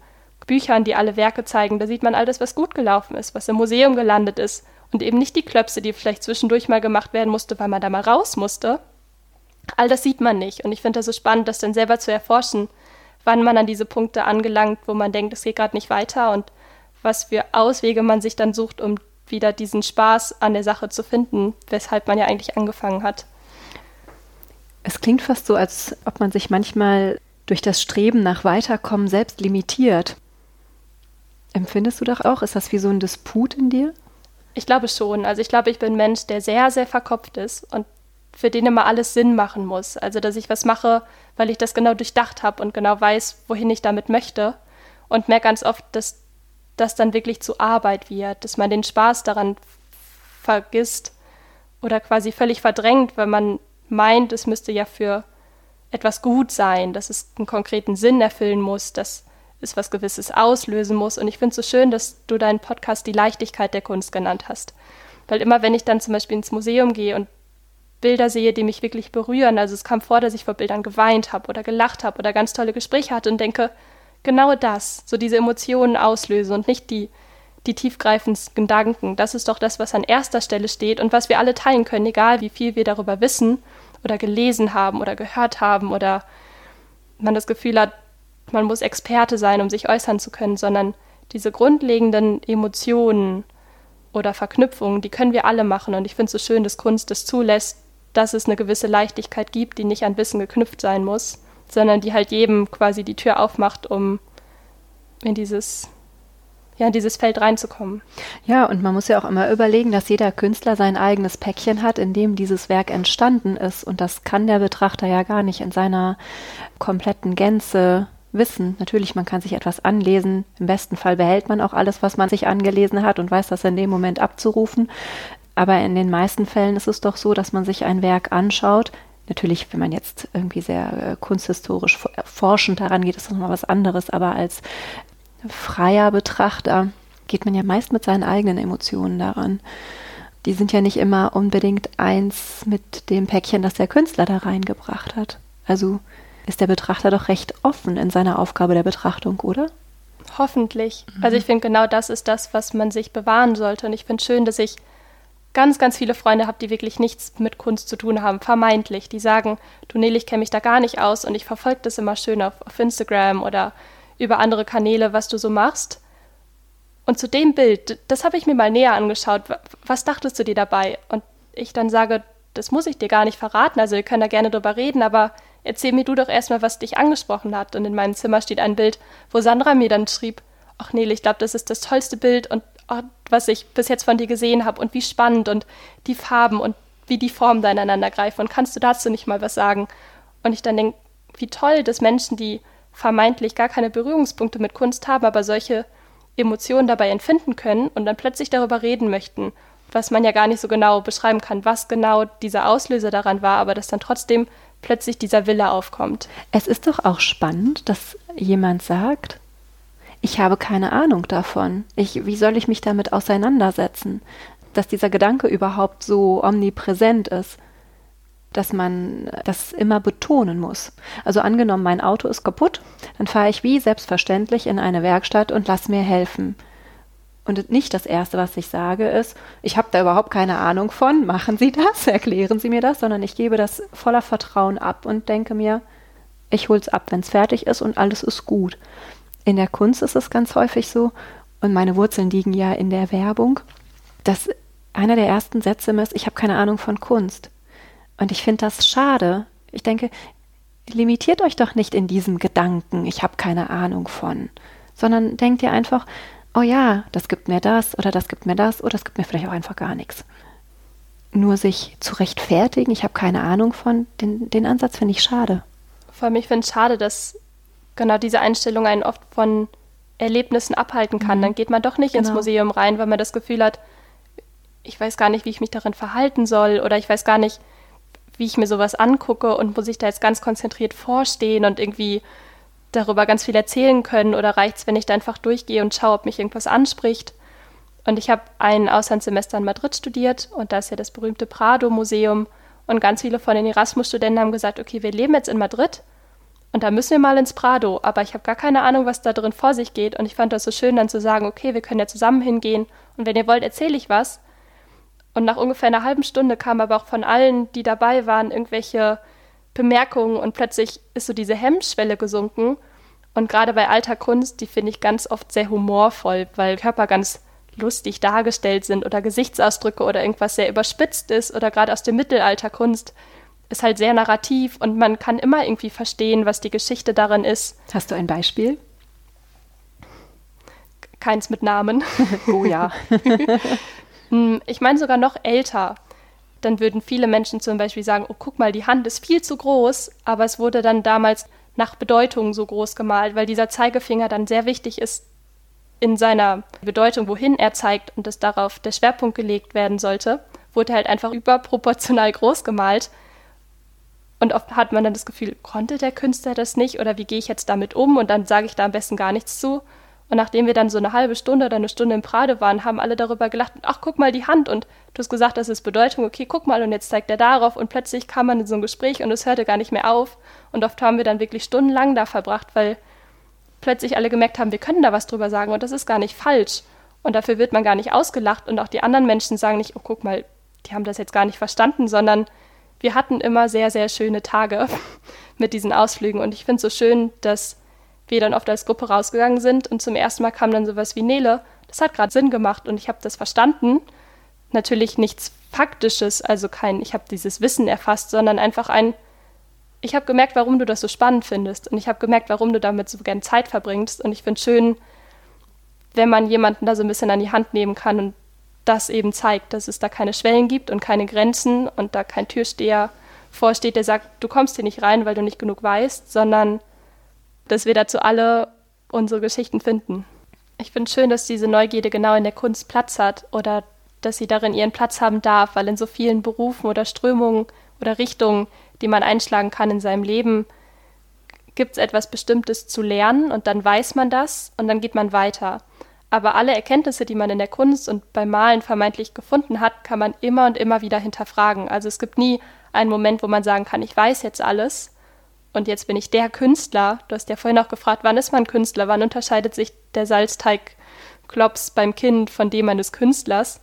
Büchern, die alle Werke zeigen, da sieht man all das, was gut gelaufen ist, was im Museum gelandet ist und eben nicht die Klöpse, die vielleicht zwischendurch mal gemacht werden musste, weil man da mal raus musste, All das sieht man nicht. Und ich finde das so spannend, das dann selber zu erforschen, wann man an diese Punkte angelangt, wo man denkt, es geht gerade nicht weiter und was für Auswege man sich dann sucht, um wieder diesen Spaß an der Sache zu finden, weshalb man ja eigentlich angefangen hat. Es klingt fast so, als ob man sich manchmal durch das Streben nach Weiterkommen selbst limitiert. Empfindest du doch auch? Ist das wie so ein Disput in dir? Ich glaube schon. Also ich glaube, ich bin ein Mensch, der sehr, sehr verkopft ist und für den immer alles Sinn machen muss. Also, dass ich was mache, weil ich das genau durchdacht habe und genau weiß, wohin ich damit möchte. Und merke ganz oft, dass das dann wirklich zu Arbeit wird, dass man den Spaß daran vergisst oder quasi völlig verdrängt, weil man meint, es müsste ja für etwas gut sein, dass es einen konkreten Sinn erfüllen muss, dass es was Gewisses auslösen muss. Und ich finde es so schön, dass du deinen Podcast die Leichtigkeit der Kunst genannt hast. Weil immer, wenn ich dann zum Beispiel ins Museum gehe und Bilder sehe, die mich wirklich berühren. Also es kam vor, dass ich vor Bildern geweint habe oder gelacht habe oder ganz tolle Gespräche hatte und denke, genau das, so diese Emotionen auslöse und nicht die, die tiefgreifendsten Gedanken. Das ist doch das, was an erster Stelle steht und was wir alle teilen können, egal wie viel wir darüber wissen oder gelesen haben oder gehört haben oder man das Gefühl hat, man muss Experte sein, um sich äußern zu können, sondern diese grundlegenden Emotionen oder Verknüpfungen, die können wir alle machen. Und ich finde es so schön, dass Kunst das zulässt, dass es eine gewisse Leichtigkeit gibt, die nicht an Wissen geknüpft sein muss, sondern die halt jedem quasi die Tür aufmacht, um in dieses ja, in dieses Feld reinzukommen. Ja, und man muss ja auch immer überlegen, dass jeder Künstler sein eigenes Päckchen hat, in dem dieses Werk entstanden ist. Und das kann der Betrachter ja gar nicht in seiner kompletten Gänze wissen. Natürlich, man kann sich etwas anlesen. Im besten Fall behält man auch alles, was man sich angelesen hat und weiß das in dem Moment abzurufen. Aber in den meisten Fällen ist es doch so, dass man sich ein Werk anschaut. Natürlich, wenn man jetzt irgendwie sehr äh, kunsthistorisch forschend daran geht, ist das nochmal was anderes. Aber als freier Betrachter geht man ja meist mit seinen eigenen Emotionen daran. Die sind ja nicht immer unbedingt eins mit dem Päckchen, das der Künstler da reingebracht hat. Also ist der Betrachter doch recht offen in seiner Aufgabe der Betrachtung, oder? Hoffentlich. Mhm. Also ich finde, genau das ist das, was man sich bewahren sollte. Und ich finde schön, dass ich ganz, ganz viele Freunde habe, die wirklich nichts mit Kunst zu tun haben, vermeintlich. Die sagen, du Nele, ich kenne mich da gar nicht aus und ich verfolge das immer schön auf, auf Instagram oder über andere Kanäle, was du so machst. Und zu dem Bild, das habe ich mir mal näher angeschaut. Was dachtest du dir dabei? Und ich dann sage, das muss ich dir gar nicht verraten. Also wir können da gerne drüber reden, aber erzähl mir du doch erstmal, was dich angesprochen hat. Und in meinem Zimmer steht ein Bild, wo Sandra mir dann schrieb, ach Nele, ich glaube, das ist das tollste Bild und was ich bis jetzt von dir gesehen habe und wie spannend und die Farben und wie die Formen da ineinander greifen. Und kannst du dazu nicht mal was sagen? Und ich dann denke, wie toll, dass Menschen, die vermeintlich gar keine Berührungspunkte mit Kunst haben, aber solche Emotionen dabei empfinden können und dann plötzlich darüber reden möchten, was man ja gar nicht so genau beschreiben kann, was genau dieser Auslöser daran war, aber dass dann trotzdem plötzlich dieser Wille aufkommt. Es ist doch auch spannend, dass jemand sagt, ich habe keine Ahnung davon. Ich, wie soll ich mich damit auseinandersetzen? Dass dieser Gedanke überhaupt so omnipräsent ist, dass man das immer betonen muss. Also angenommen, mein Auto ist kaputt, dann fahre ich wie selbstverständlich in eine Werkstatt und lass mir helfen. Und nicht das Erste, was ich sage, ist, ich habe da überhaupt keine Ahnung von, machen Sie das, [LAUGHS] erklären Sie mir das, sondern ich gebe das voller Vertrauen ab und denke mir, ich hole es ab, wenn es fertig ist und alles ist gut. In der Kunst ist es ganz häufig so, und meine Wurzeln liegen ja in der Werbung, dass einer der ersten Sätze ist, ich habe keine Ahnung von Kunst. Und ich finde das schade. Ich denke, limitiert euch doch nicht in diesem Gedanken, ich habe keine Ahnung von, sondern denkt ihr einfach, oh ja, das gibt mir das oder das gibt mir das oder das gibt mir vielleicht auch einfach gar nichts. Nur sich zu rechtfertigen, ich habe keine Ahnung von, den, den Ansatz finde ich schade. Vor allem, ich finde es schade, dass genau diese Einstellung einen oft von Erlebnissen abhalten kann. Mhm. Dann geht man doch nicht genau. ins Museum rein, weil man das Gefühl hat, ich weiß gar nicht, wie ich mich darin verhalten soll oder ich weiß gar nicht, wie ich mir sowas angucke und muss ich da jetzt ganz konzentriert vorstehen und irgendwie darüber ganz viel erzählen können oder reicht es, wenn ich da einfach durchgehe und schaue, ob mich irgendwas anspricht. Und ich habe ein Auslandssemester in Madrid studiert und da ist ja das berühmte Prado-Museum und ganz viele von den Erasmus-Studenten haben gesagt, okay, wir leben jetzt in Madrid und da müssen wir mal ins Prado, aber ich habe gar keine Ahnung, was da drin vor sich geht. Und ich fand das so schön, dann zu sagen, okay, wir können ja zusammen hingehen. Und wenn ihr wollt, erzähle ich was. Und nach ungefähr einer halben Stunde kam aber auch von allen, die dabei waren, irgendwelche Bemerkungen. Und plötzlich ist so diese Hemmschwelle gesunken. Und gerade bei alter Kunst, die finde ich ganz oft sehr humorvoll, weil Körper ganz lustig dargestellt sind oder Gesichtsausdrücke oder irgendwas sehr überspitzt ist oder gerade aus dem Mittelalter Kunst ist halt sehr narrativ und man kann immer irgendwie verstehen, was die Geschichte darin ist. Hast du ein Beispiel? Keins mit Namen. [LAUGHS] oh ja. [LAUGHS] Hm, ich meine sogar noch älter dann würden viele Menschen zum Beispiel sagen, oh guck mal, die Hand ist viel zu groß, aber es wurde dann damals nach Bedeutung so groß gemalt, weil dieser Zeigefinger dann sehr wichtig ist in seiner Bedeutung, wohin er zeigt und dass darauf der Schwerpunkt gelegt werden sollte, wurde halt einfach überproportional groß gemalt. Und oft hat man dann das Gefühl, konnte der Künstler das nicht oder wie gehe ich jetzt damit um? Und dann sage ich da am besten gar nichts zu. Und nachdem wir dann so eine halbe Stunde oder eine Stunde im Prade waren, haben alle darüber gelacht, ach, guck mal die Hand. Und du hast gesagt, das ist Bedeutung, okay, guck mal. Und jetzt zeigt er darauf. Und plötzlich kam man in so ein Gespräch und es hörte gar nicht mehr auf. Und oft haben wir dann wirklich stundenlang da verbracht, weil plötzlich alle gemerkt haben, wir können da was drüber sagen und das ist gar nicht falsch. Und dafür wird man gar nicht ausgelacht. Und auch die anderen Menschen sagen nicht, oh, guck mal, die haben das jetzt gar nicht verstanden, sondern wir hatten immer sehr, sehr schöne Tage [LAUGHS] mit diesen Ausflügen. Und ich finde es so schön, dass wir dann oft als Gruppe rausgegangen sind und zum ersten Mal kam dann sowas wie Nele. Das hat gerade Sinn gemacht und ich habe das verstanden. Natürlich nichts Faktisches, also kein, ich habe dieses Wissen erfasst, sondern einfach ein, ich habe gemerkt, warum du das so spannend findest und ich habe gemerkt, warum du damit so gern Zeit verbringst und ich finde schön, wenn man jemanden da so ein bisschen an die Hand nehmen kann und das eben zeigt, dass es da keine Schwellen gibt und keine Grenzen und da kein Türsteher vorsteht, der sagt, du kommst hier nicht rein, weil du nicht genug weißt, sondern dass wir dazu alle unsere Geschichten finden. Ich finde schön, dass diese Neugierde genau in der Kunst Platz hat oder dass sie darin ihren Platz haben darf, weil in so vielen Berufen oder Strömungen oder Richtungen, die man einschlagen kann in seinem Leben, gibt es etwas Bestimmtes zu lernen und dann weiß man das und dann geht man weiter. Aber alle Erkenntnisse, die man in der Kunst und beim Malen vermeintlich gefunden hat, kann man immer und immer wieder hinterfragen. Also es gibt nie einen Moment, wo man sagen kann, ich weiß jetzt alles und jetzt bin ich der Künstler. Du hast ja vorhin auch gefragt, wann ist man Künstler? Wann unterscheidet sich der Salzteigklops beim Kind von dem eines Künstlers?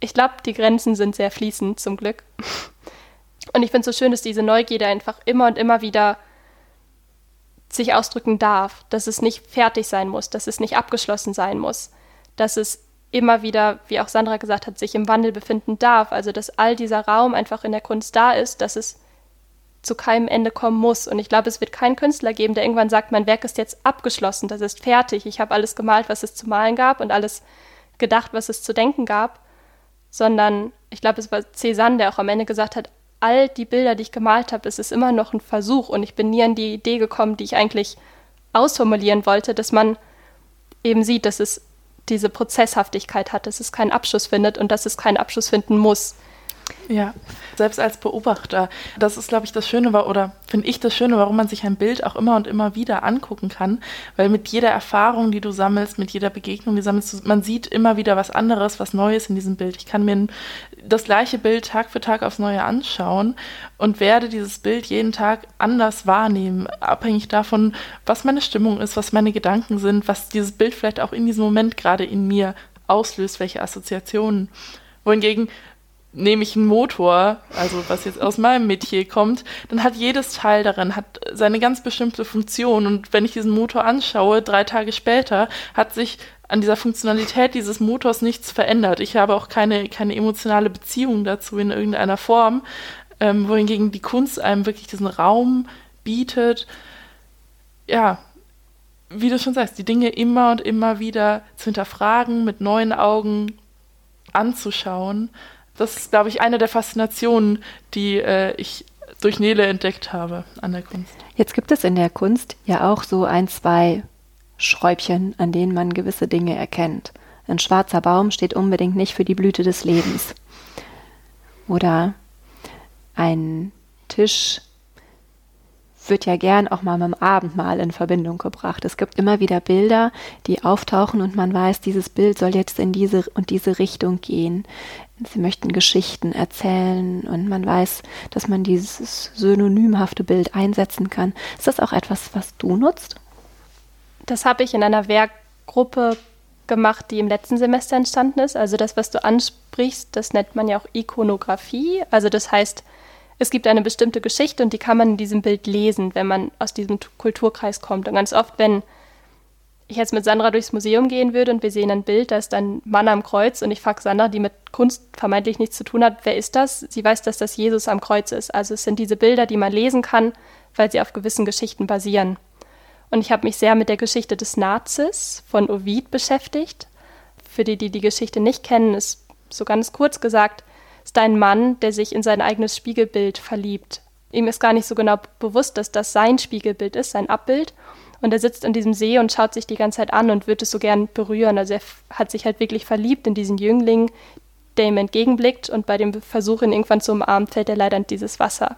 Ich glaube, die Grenzen sind sehr fließend, zum Glück. Und ich finde es so schön, dass diese Neugierde einfach immer und immer wieder sich ausdrücken darf, dass es nicht fertig sein muss, dass es nicht abgeschlossen sein muss, dass es immer wieder, wie auch Sandra gesagt hat, sich im Wandel befinden darf, also dass all dieser Raum einfach in der Kunst da ist, dass es zu keinem Ende kommen muss. Und ich glaube, es wird keinen Künstler geben, der irgendwann sagt, mein Werk ist jetzt abgeschlossen, das ist fertig, ich habe alles gemalt, was es zu malen gab und alles gedacht, was es zu denken gab, sondern ich glaube, es war Cézanne, der auch am Ende gesagt hat, all die Bilder, die ich gemalt habe, es ist immer noch ein Versuch und ich bin nie an die Idee gekommen, die ich eigentlich ausformulieren wollte, dass man eben sieht, dass es diese Prozesshaftigkeit hat, dass es keinen Abschluss findet und dass es keinen Abschluss finden muss. Ja, selbst als Beobachter. Das ist, glaube ich, das Schöne, oder finde ich das Schöne, warum man sich ein Bild auch immer und immer wieder angucken kann. Weil mit jeder Erfahrung, die du sammelst, mit jeder Begegnung, die sammelst, man sieht immer wieder was anderes, was Neues in diesem Bild. Ich kann mir das gleiche Bild Tag für Tag aufs Neue anschauen und werde dieses Bild jeden Tag anders wahrnehmen, abhängig davon, was meine Stimmung ist, was meine Gedanken sind, was dieses Bild vielleicht auch in diesem Moment gerade in mir auslöst, welche Assoziationen. Wohingegen nehme ich einen Motor, also was jetzt aus meinem Metier kommt, dann hat jedes Teil darin hat seine ganz bestimmte Funktion. Und wenn ich diesen Motor anschaue, drei Tage später, hat sich an dieser Funktionalität dieses Motors nichts verändert. Ich habe auch keine, keine emotionale Beziehung dazu in irgendeiner Form, ähm, wohingegen die Kunst einem wirklich diesen Raum bietet, ja, wie du schon sagst, die Dinge immer und immer wieder zu hinterfragen, mit neuen Augen anzuschauen das ist, glaube ich, eine der Faszinationen, die äh, ich durch Nele entdeckt habe an der Kunst. Jetzt gibt es in der Kunst ja auch so ein, zwei Schräubchen, an denen man gewisse Dinge erkennt. Ein schwarzer Baum steht unbedingt nicht für die Blüte des Lebens. Oder ein Tisch wird ja gern auch mal mit dem Abendmahl in Verbindung gebracht. Es gibt immer wieder Bilder, die auftauchen und man weiß, dieses Bild soll jetzt in diese und diese Richtung gehen. Sie möchten Geschichten erzählen und man weiß, dass man dieses synonymhafte Bild einsetzen kann. Ist das auch etwas, was du nutzt? Das habe ich in einer Werkgruppe gemacht, die im letzten Semester entstanden ist. Also das, was du ansprichst, das nennt man ja auch Ikonografie. Also das heißt, es gibt eine bestimmte Geschichte und die kann man in diesem Bild lesen, wenn man aus diesem Kulturkreis kommt. Und ganz oft, wenn ich jetzt mit Sandra durchs Museum gehen würde und wir sehen ein Bild, da ist ein Mann am Kreuz und ich frage Sandra, die mit Kunst vermeintlich nichts zu tun hat, wer ist das? Sie weiß, dass das Jesus am Kreuz ist. Also es sind diese Bilder, die man lesen kann, weil sie auf gewissen Geschichten basieren. Und ich habe mich sehr mit der Geschichte des Nazis von Ovid beschäftigt. Für die, die die Geschichte nicht kennen, ist so ganz kurz gesagt, ist ein Mann, der sich in sein eigenes Spiegelbild verliebt. Ihm ist gar nicht so genau bewusst, dass das sein Spiegelbild ist, sein Abbild. Und er sitzt in diesem See und schaut sich die ganze Zeit an und würde es so gern berühren. Also er hat sich halt wirklich verliebt in diesen Jüngling, der ihm entgegenblickt und bei dem Versuch, ihn irgendwann zu umarmen, fällt er leider in dieses Wasser.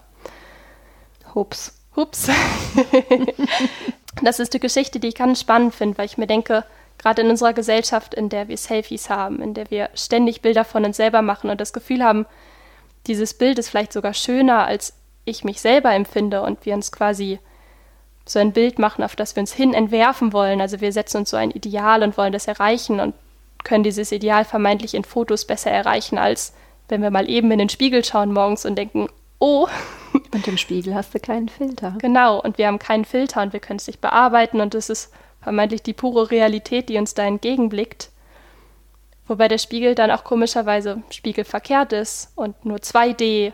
Hups. Hups. [LAUGHS] das ist eine Geschichte, die ich ganz spannend finde, weil ich mir denke, gerade in unserer Gesellschaft, in der wir Selfies haben, in der wir ständig Bilder von uns selber machen und das Gefühl haben, dieses Bild ist vielleicht sogar schöner, als ich mich selber empfinde und wir uns quasi so ein Bild machen, auf das wir uns hin entwerfen wollen. Also wir setzen uns so ein Ideal und wollen das erreichen und können dieses Ideal vermeintlich in Fotos besser erreichen, als wenn wir mal eben in den Spiegel schauen morgens und denken, oh. [LAUGHS] Und im Spiegel hast du keinen Filter. Genau, und wir haben keinen Filter und wir können es nicht bearbeiten und es ist vermeintlich die pure Realität, die uns da entgegenblickt. Wobei der Spiegel dann auch komischerweise spiegelverkehrt ist und nur 2D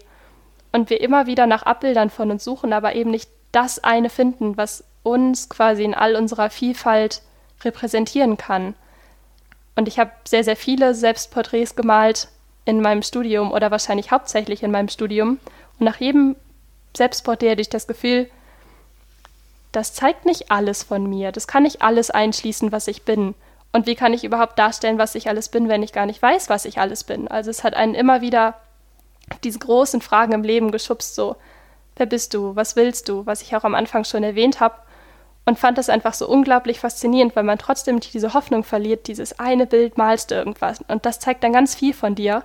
und wir immer wieder nach Abbildern von uns suchen, aber eben nicht das eine finden, was uns quasi in all unserer Vielfalt repräsentieren kann. Und ich habe sehr, sehr viele Selbstporträts gemalt in meinem Studium oder wahrscheinlich hauptsächlich in meinem Studium. Und nach jedem Selbstporträt hatte ich das Gefühl, das zeigt nicht alles von mir, das kann nicht alles einschließen, was ich bin. Und wie kann ich überhaupt darstellen, was ich alles bin, wenn ich gar nicht weiß, was ich alles bin? Also es hat einen immer wieder diese großen Fragen im Leben geschubst, so, wer bist du, was willst du, was ich auch am Anfang schon erwähnt habe. Und fand das einfach so unglaublich faszinierend, weil man trotzdem nicht diese Hoffnung verliert, dieses eine Bild malst irgendwas. Und das zeigt dann ganz viel von dir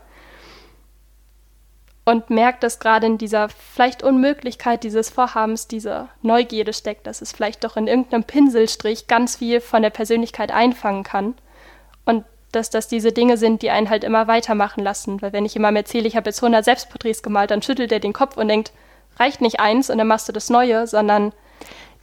und merkt, dass gerade in dieser vielleicht Unmöglichkeit dieses Vorhabens diese Neugierde steckt, dass es vielleicht doch in irgendeinem Pinselstrich ganz viel von der Persönlichkeit einfangen kann und dass das diese Dinge sind, die einen halt immer weitermachen lassen. Weil wenn ich jemandem erzähle, ich habe jetzt 100 Selbstporträts gemalt, dann schüttelt er den Kopf und denkt, reicht nicht eins und dann machst du das Neue, sondern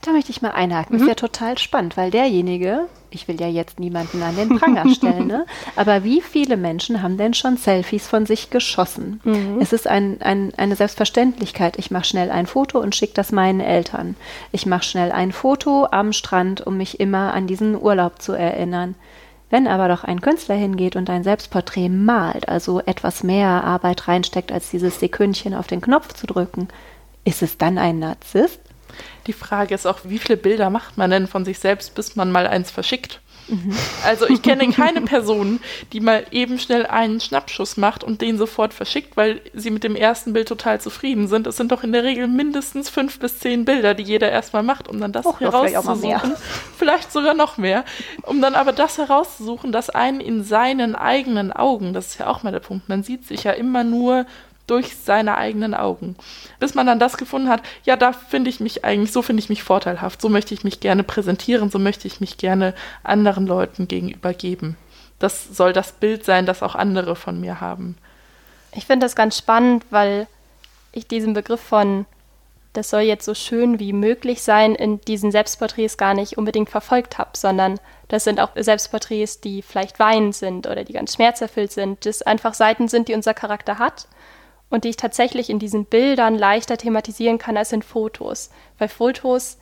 da möchte ich mal einhaken. Mhm. Ist ja total spannend, weil derjenige, ich will ja jetzt niemanden an den Pranger stellen, ne? [LAUGHS] aber wie viele Menschen haben denn schon Selfies von sich geschossen? Mhm. Es ist ein, ein, eine Selbstverständlichkeit. Ich mache schnell ein Foto und schicke das meinen Eltern. Ich mache schnell ein Foto am Strand, um mich immer an diesen Urlaub zu erinnern. Wenn aber doch ein Künstler hingeht und ein Selbstporträt malt, also etwas mehr Arbeit reinsteckt, als dieses Sekündchen auf den Knopf zu drücken, ist es dann ein Narzisst? Die Frage ist auch, wie viele Bilder macht man denn von sich selbst, bis man mal eins verschickt? Mhm. Also ich kenne keine Person, die mal eben schnell einen Schnappschuss macht und den sofort verschickt, weil sie mit dem ersten Bild total zufrieden sind. Es sind doch in der Regel mindestens fünf bis zehn Bilder, die jeder erstmal macht, um dann das Och, herauszusuchen. Vielleicht, vielleicht sogar noch mehr. Um dann aber das herauszusuchen, das einen in seinen eigenen Augen, das ist ja auch mal der Punkt, man sieht sich ja immer nur durch seine eigenen Augen. Bis man dann das gefunden hat, ja, da finde ich mich eigentlich, so finde ich mich vorteilhaft, so möchte ich mich gerne präsentieren, so möchte ich mich gerne anderen Leuten gegenüber geben. Das soll das Bild sein, das auch andere von mir haben. Ich finde das ganz spannend, weil ich diesen Begriff von das soll jetzt so schön wie möglich sein, in diesen Selbstporträts gar nicht unbedingt verfolgt habe, sondern das sind auch Selbstporträts, die vielleicht weinend sind oder die ganz schmerzerfüllt sind, das einfach Seiten sind, die unser Charakter hat und die ich tatsächlich in diesen Bildern leichter thematisieren kann als in Fotos. Weil Fotos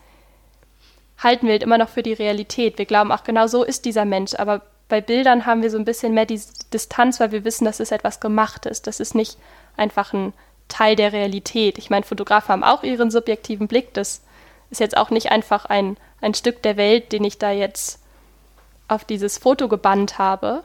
halten wir halt immer noch für die Realität. Wir glauben, ach genau so ist dieser Mensch, aber bei Bildern haben wir so ein bisschen mehr die Distanz, weil wir wissen, dass es etwas Gemachtes. Das ist nicht einfach ein Teil der Realität. Ich meine, Fotografen haben auch ihren subjektiven Blick. Das ist jetzt auch nicht einfach ein, ein Stück der Welt, den ich da jetzt auf dieses Foto gebannt habe.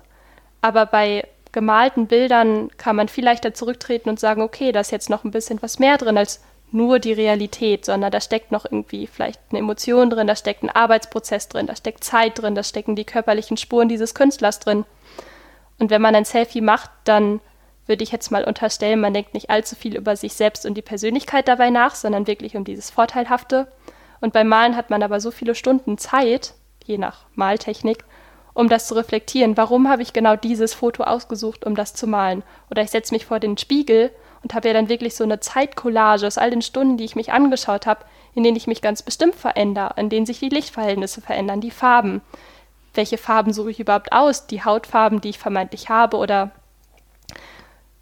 Aber bei gemalten Bildern kann man viel leichter zurücktreten und sagen, okay, da ist jetzt noch ein bisschen was mehr drin als nur die Realität, sondern da steckt noch irgendwie vielleicht eine Emotion drin, da steckt ein Arbeitsprozess drin, da steckt Zeit drin, da stecken die körperlichen Spuren dieses Künstlers drin. Und wenn man ein Selfie macht, dann würde ich jetzt mal unterstellen, man denkt nicht allzu viel über sich selbst und die Persönlichkeit dabei nach, sondern wirklich um dieses Vorteilhafte. Und beim Malen hat man aber so viele Stunden Zeit, je nach Maltechnik, um das zu reflektieren. Warum habe ich genau dieses Foto ausgesucht, um das zu malen? Oder ich setze mich vor den Spiegel und habe ja dann wirklich so eine Zeitcollage aus all den Stunden, die ich mich angeschaut habe, in denen ich mich ganz bestimmt verändere, in denen sich die Lichtverhältnisse verändern, die Farben. Welche Farben suche ich überhaupt aus? Die Hautfarben, die ich vermeintlich habe? Oder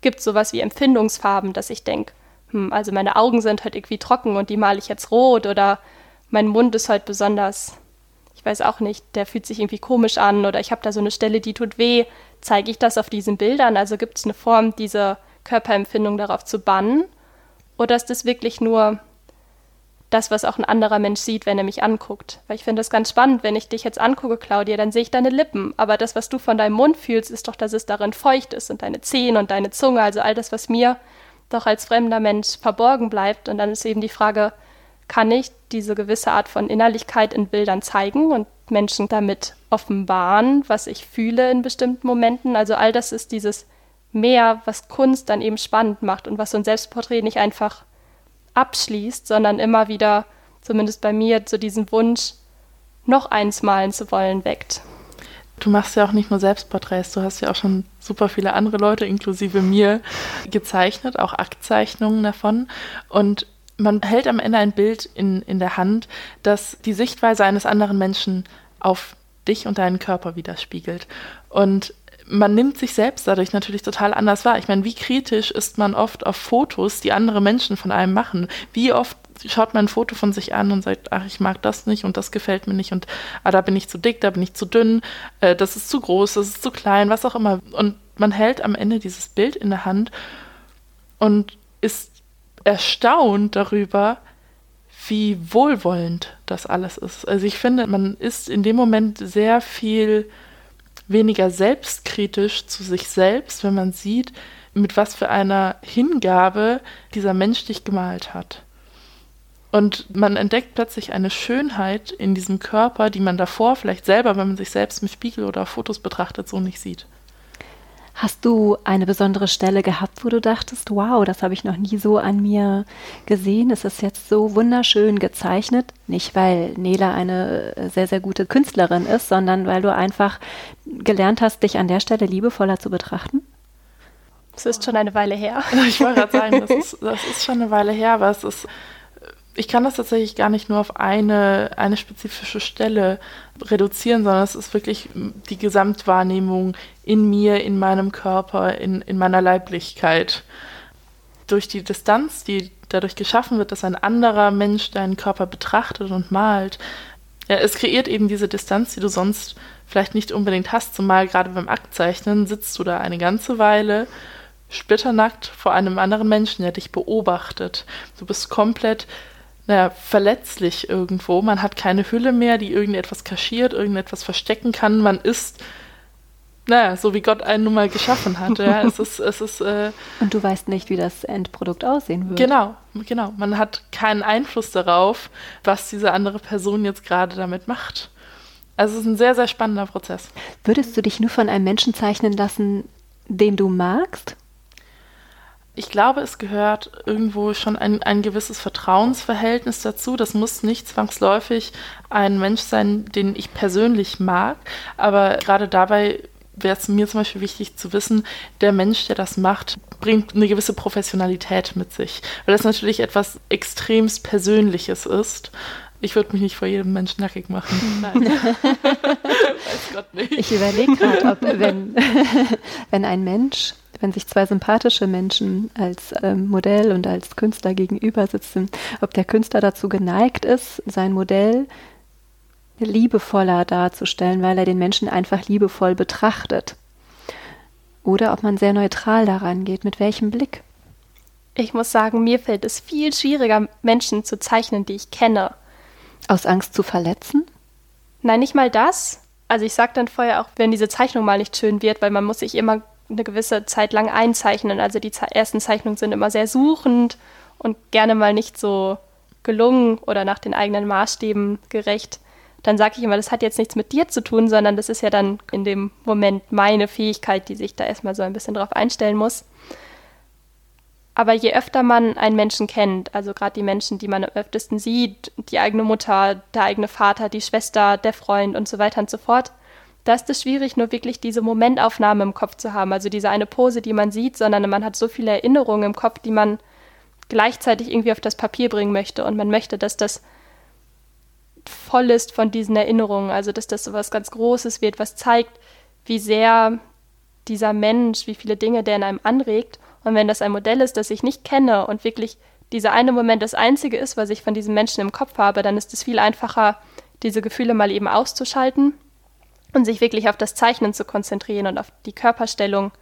gibt es sowas wie Empfindungsfarben, dass ich denke, hm, also meine Augen sind halt irgendwie trocken und die male ich jetzt rot oder mein Mund ist halt besonders ich weiß auch nicht, der fühlt sich irgendwie komisch an oder ich habe da so eine Stelle, die tut weh. Zeige ich das auf diesen Bildern? Also gibt es eine Form, diese Körperempfindung darauf zu bannen? Oder ist das wirklich nur das, was auch ein anderer Mensch sieht, wenn er mich anguckt? Weil ich finde das ganz spannend, wenn ich dich jetzt angucke, Claudia, dann sehe ich deine Lippen. Aber das, was du von deinem Mund fühlst, ist doch, dass es darin feucht ist und deine Zähne und deine Zunge, also all das, was mir doch als fremder Mensch verborgen bleibt. Und dann ist eben die Frage, kann ich diese gewisse Art von Innerlichkeit in Bildern zeigen und Menschen damit offenbaren, was ich fühle in bestimmten Momenten. Also all das ist dieses Mehr, was Kunst dann eben spannend macht und was so ein Selbstporträt nicht einfach abschließt, sondern immer wieder, zumindest bei mir, so diesen Wunsch, noch eins malen zu wollen, weckt. Du machst ja auch nicht nur Selbstporträts, du hast ja auch schon super viele andere Leute, inklusive mir, gezeichnet, auch Aktzeichnungen davon. Und man hält am Ende ein Bild in, in der Hand, das die Sichtweise eines anderen Menschen auf dich und deinen Körper widerspiegelt. Und man nimmt sich selbst dadurch natürlich total anders wahr. Ich meine, wie kritisch ist man oft auf Fotos, die andere Menschen von einem machen? Wie oft schaut man ein Foto von sich an und sagt, ach, ich mag das nicht und das gefällt mir nicht und ah, da bin ich zu dick, da bin ich zu dünn, äh, das ist zu groß, das ist zu klein, was auch immer. Und man hält am Ende dieses Bild in der Hand und ist erstaunt darüber, wie wohlwollend das alles ist. Also ich finde, man ist in dem Moment sehr viel weniger selbstkritisch zu sich selbst, wenn man sieht, mit was für einer Hingabe dieser Mensch dich gemalt hat. Und man entdeckt plötzlich eine Schönheit in diesem Körper, die man davor vielleicht selber, wenn man sich selbst im Spiegel oder Fotos betrachtet, so nicht sieht. Hast du eine besondere Stelle gehabt, wo du dachtest, wow, das habe ich noch nie so an mir gesehen, es ist jetzt so wunderschön gezeichnet? Nicht, weil Nela eine sehr, sehr gute Künstlerin ist, sondern weil du einfach gelernt hast, dich an der Stelle liebevoller zu betrachten? Es ist schon eine Weile her. Ich wollte gerade sagen, das [LAUGHS] ist, das ist schon eine Weile her, aber es ist ich kann das tatsächlich gar nicht nur auf eine, eine spezifische Stelle reduzieren, sondern es ist wirklich die Gesamtwahrnehmung in mir, in meinem Körper, in, in meiner Leiblichkeit. Durch die Distanz, die dadurch geschaffen wird, dass ein anderer Mensch deinen Körper betrachtet und malt, ja, es kreiert eben diese Distanz, die du sonst vielleicht nicht unbedingt hast, zumal gerade beim Aktzeichnen sitzt du da eine ganze Weile splitternackt vor einem anderen Menschen, der dich beobachtet. Du bist komplett naja, verletzlich irgendwo. Man hat keine Hülle mehr, die irgendetwas kaschiert, irgendetwas verstecken kann. Man ist, naja, so wie Gott einen nun mal geschaffen hat. Ja. Es ist, es ist, äh, [LAUGHS] Und du weißt nicht, wie das Endprodukt aussehen wird. Genau, genau. Man hat keinen Einfluss darauf, was diese andere Person jetzt gerade damit macht. Also es ist ein sehr, sehr spannender Prozess. Würdest du dich nur von einem Menschen zeichnen lassen, den du magst? Ich glaube, es gehört irgendwo schon ein, ein gewisses Vertrauensverhältnis dazu. Das muss nicht zwangsläufig ein Mensch sein, den ich persönlich mag, aber gerade dabei wäre es mir zum Beispiel wichtig zu wissen, der Mensch, der das macht, bringt eine gewisse Professionalität mit sich, weil das natürlich etwas extremst Persönliches ist. Ich würde mich nicht vor jedem Menschen nackig machen. Nein. [LAUGHS] Weiß Gott nicht. Ich überlege gerade, ob wenn, [LAUGHS] wenn ein Mensch wenn sich zwei sympathische Menschen als ähm, Modell und als Künstler gegenüber sitzen, ob der Künstler dazu geneigt ist, sein Modell liebevoller darzustellen, weil er den Menschen einfach liebevoll betrachtet. Oder ob man sehr neutral daran geht, mit welchem Blick. Ich muss sagen, mir fällt es viel schwieriger, Menschen zu zeichnen, die ich kenne. Aus Angst zu verletzen? Nein, nicht mal das. Also ich sage dann vorher auch, wenn diese Zeichnung mal nicht schön wird, weil man muss sich immer eine gewisse Zeit lang einzeichnen. Also die ersten Zeichnungen sind immer sehr suchend und gerne mal nicht so gelungen oder nach den eigenen Maßstäben gerecht. Dann sage ich immer, das hat jetzt nichts mit dir zu tun, sondern das ist ja dann in dem Moment meine Fähigkeit, die sich da erstmal so ein bisschen drauf einstellen muss. Aber je öfter man einen Menschen kennt, also gerade die Menschen, die man am öftesten sieht, die eigene Mutter, der eigene Vater, die Schwester, der Freund und so weiter und so fort, da ist es schwierig, nur wirklich diese Momentaufnahme im Kopf zu haben, also diese eine Pose, die man sieht, sondern man hat so viele Erinnerungen im Kopf, die man gleichzeitig irgendwie auf das Papier bringen möchte. Und man möchte, dass das voll ist von diesen Erinnerungen, also dass das so was ganz Großes wird, was zeigt, wie sehr dieser Mensch, wie viele Dinge der in einem anregt. Und wenn das ein Modell ist, das ich nicht kenne und wirklich dieser eine Moment das einzige ist, was ich von diesem Menschen im Kopf habe, dann ist es viel einfacher, diese Gefühle mal eben auszuschalten und sich wirklich auf das Zeichnen zu konzentrieren und auf die Körperstellung.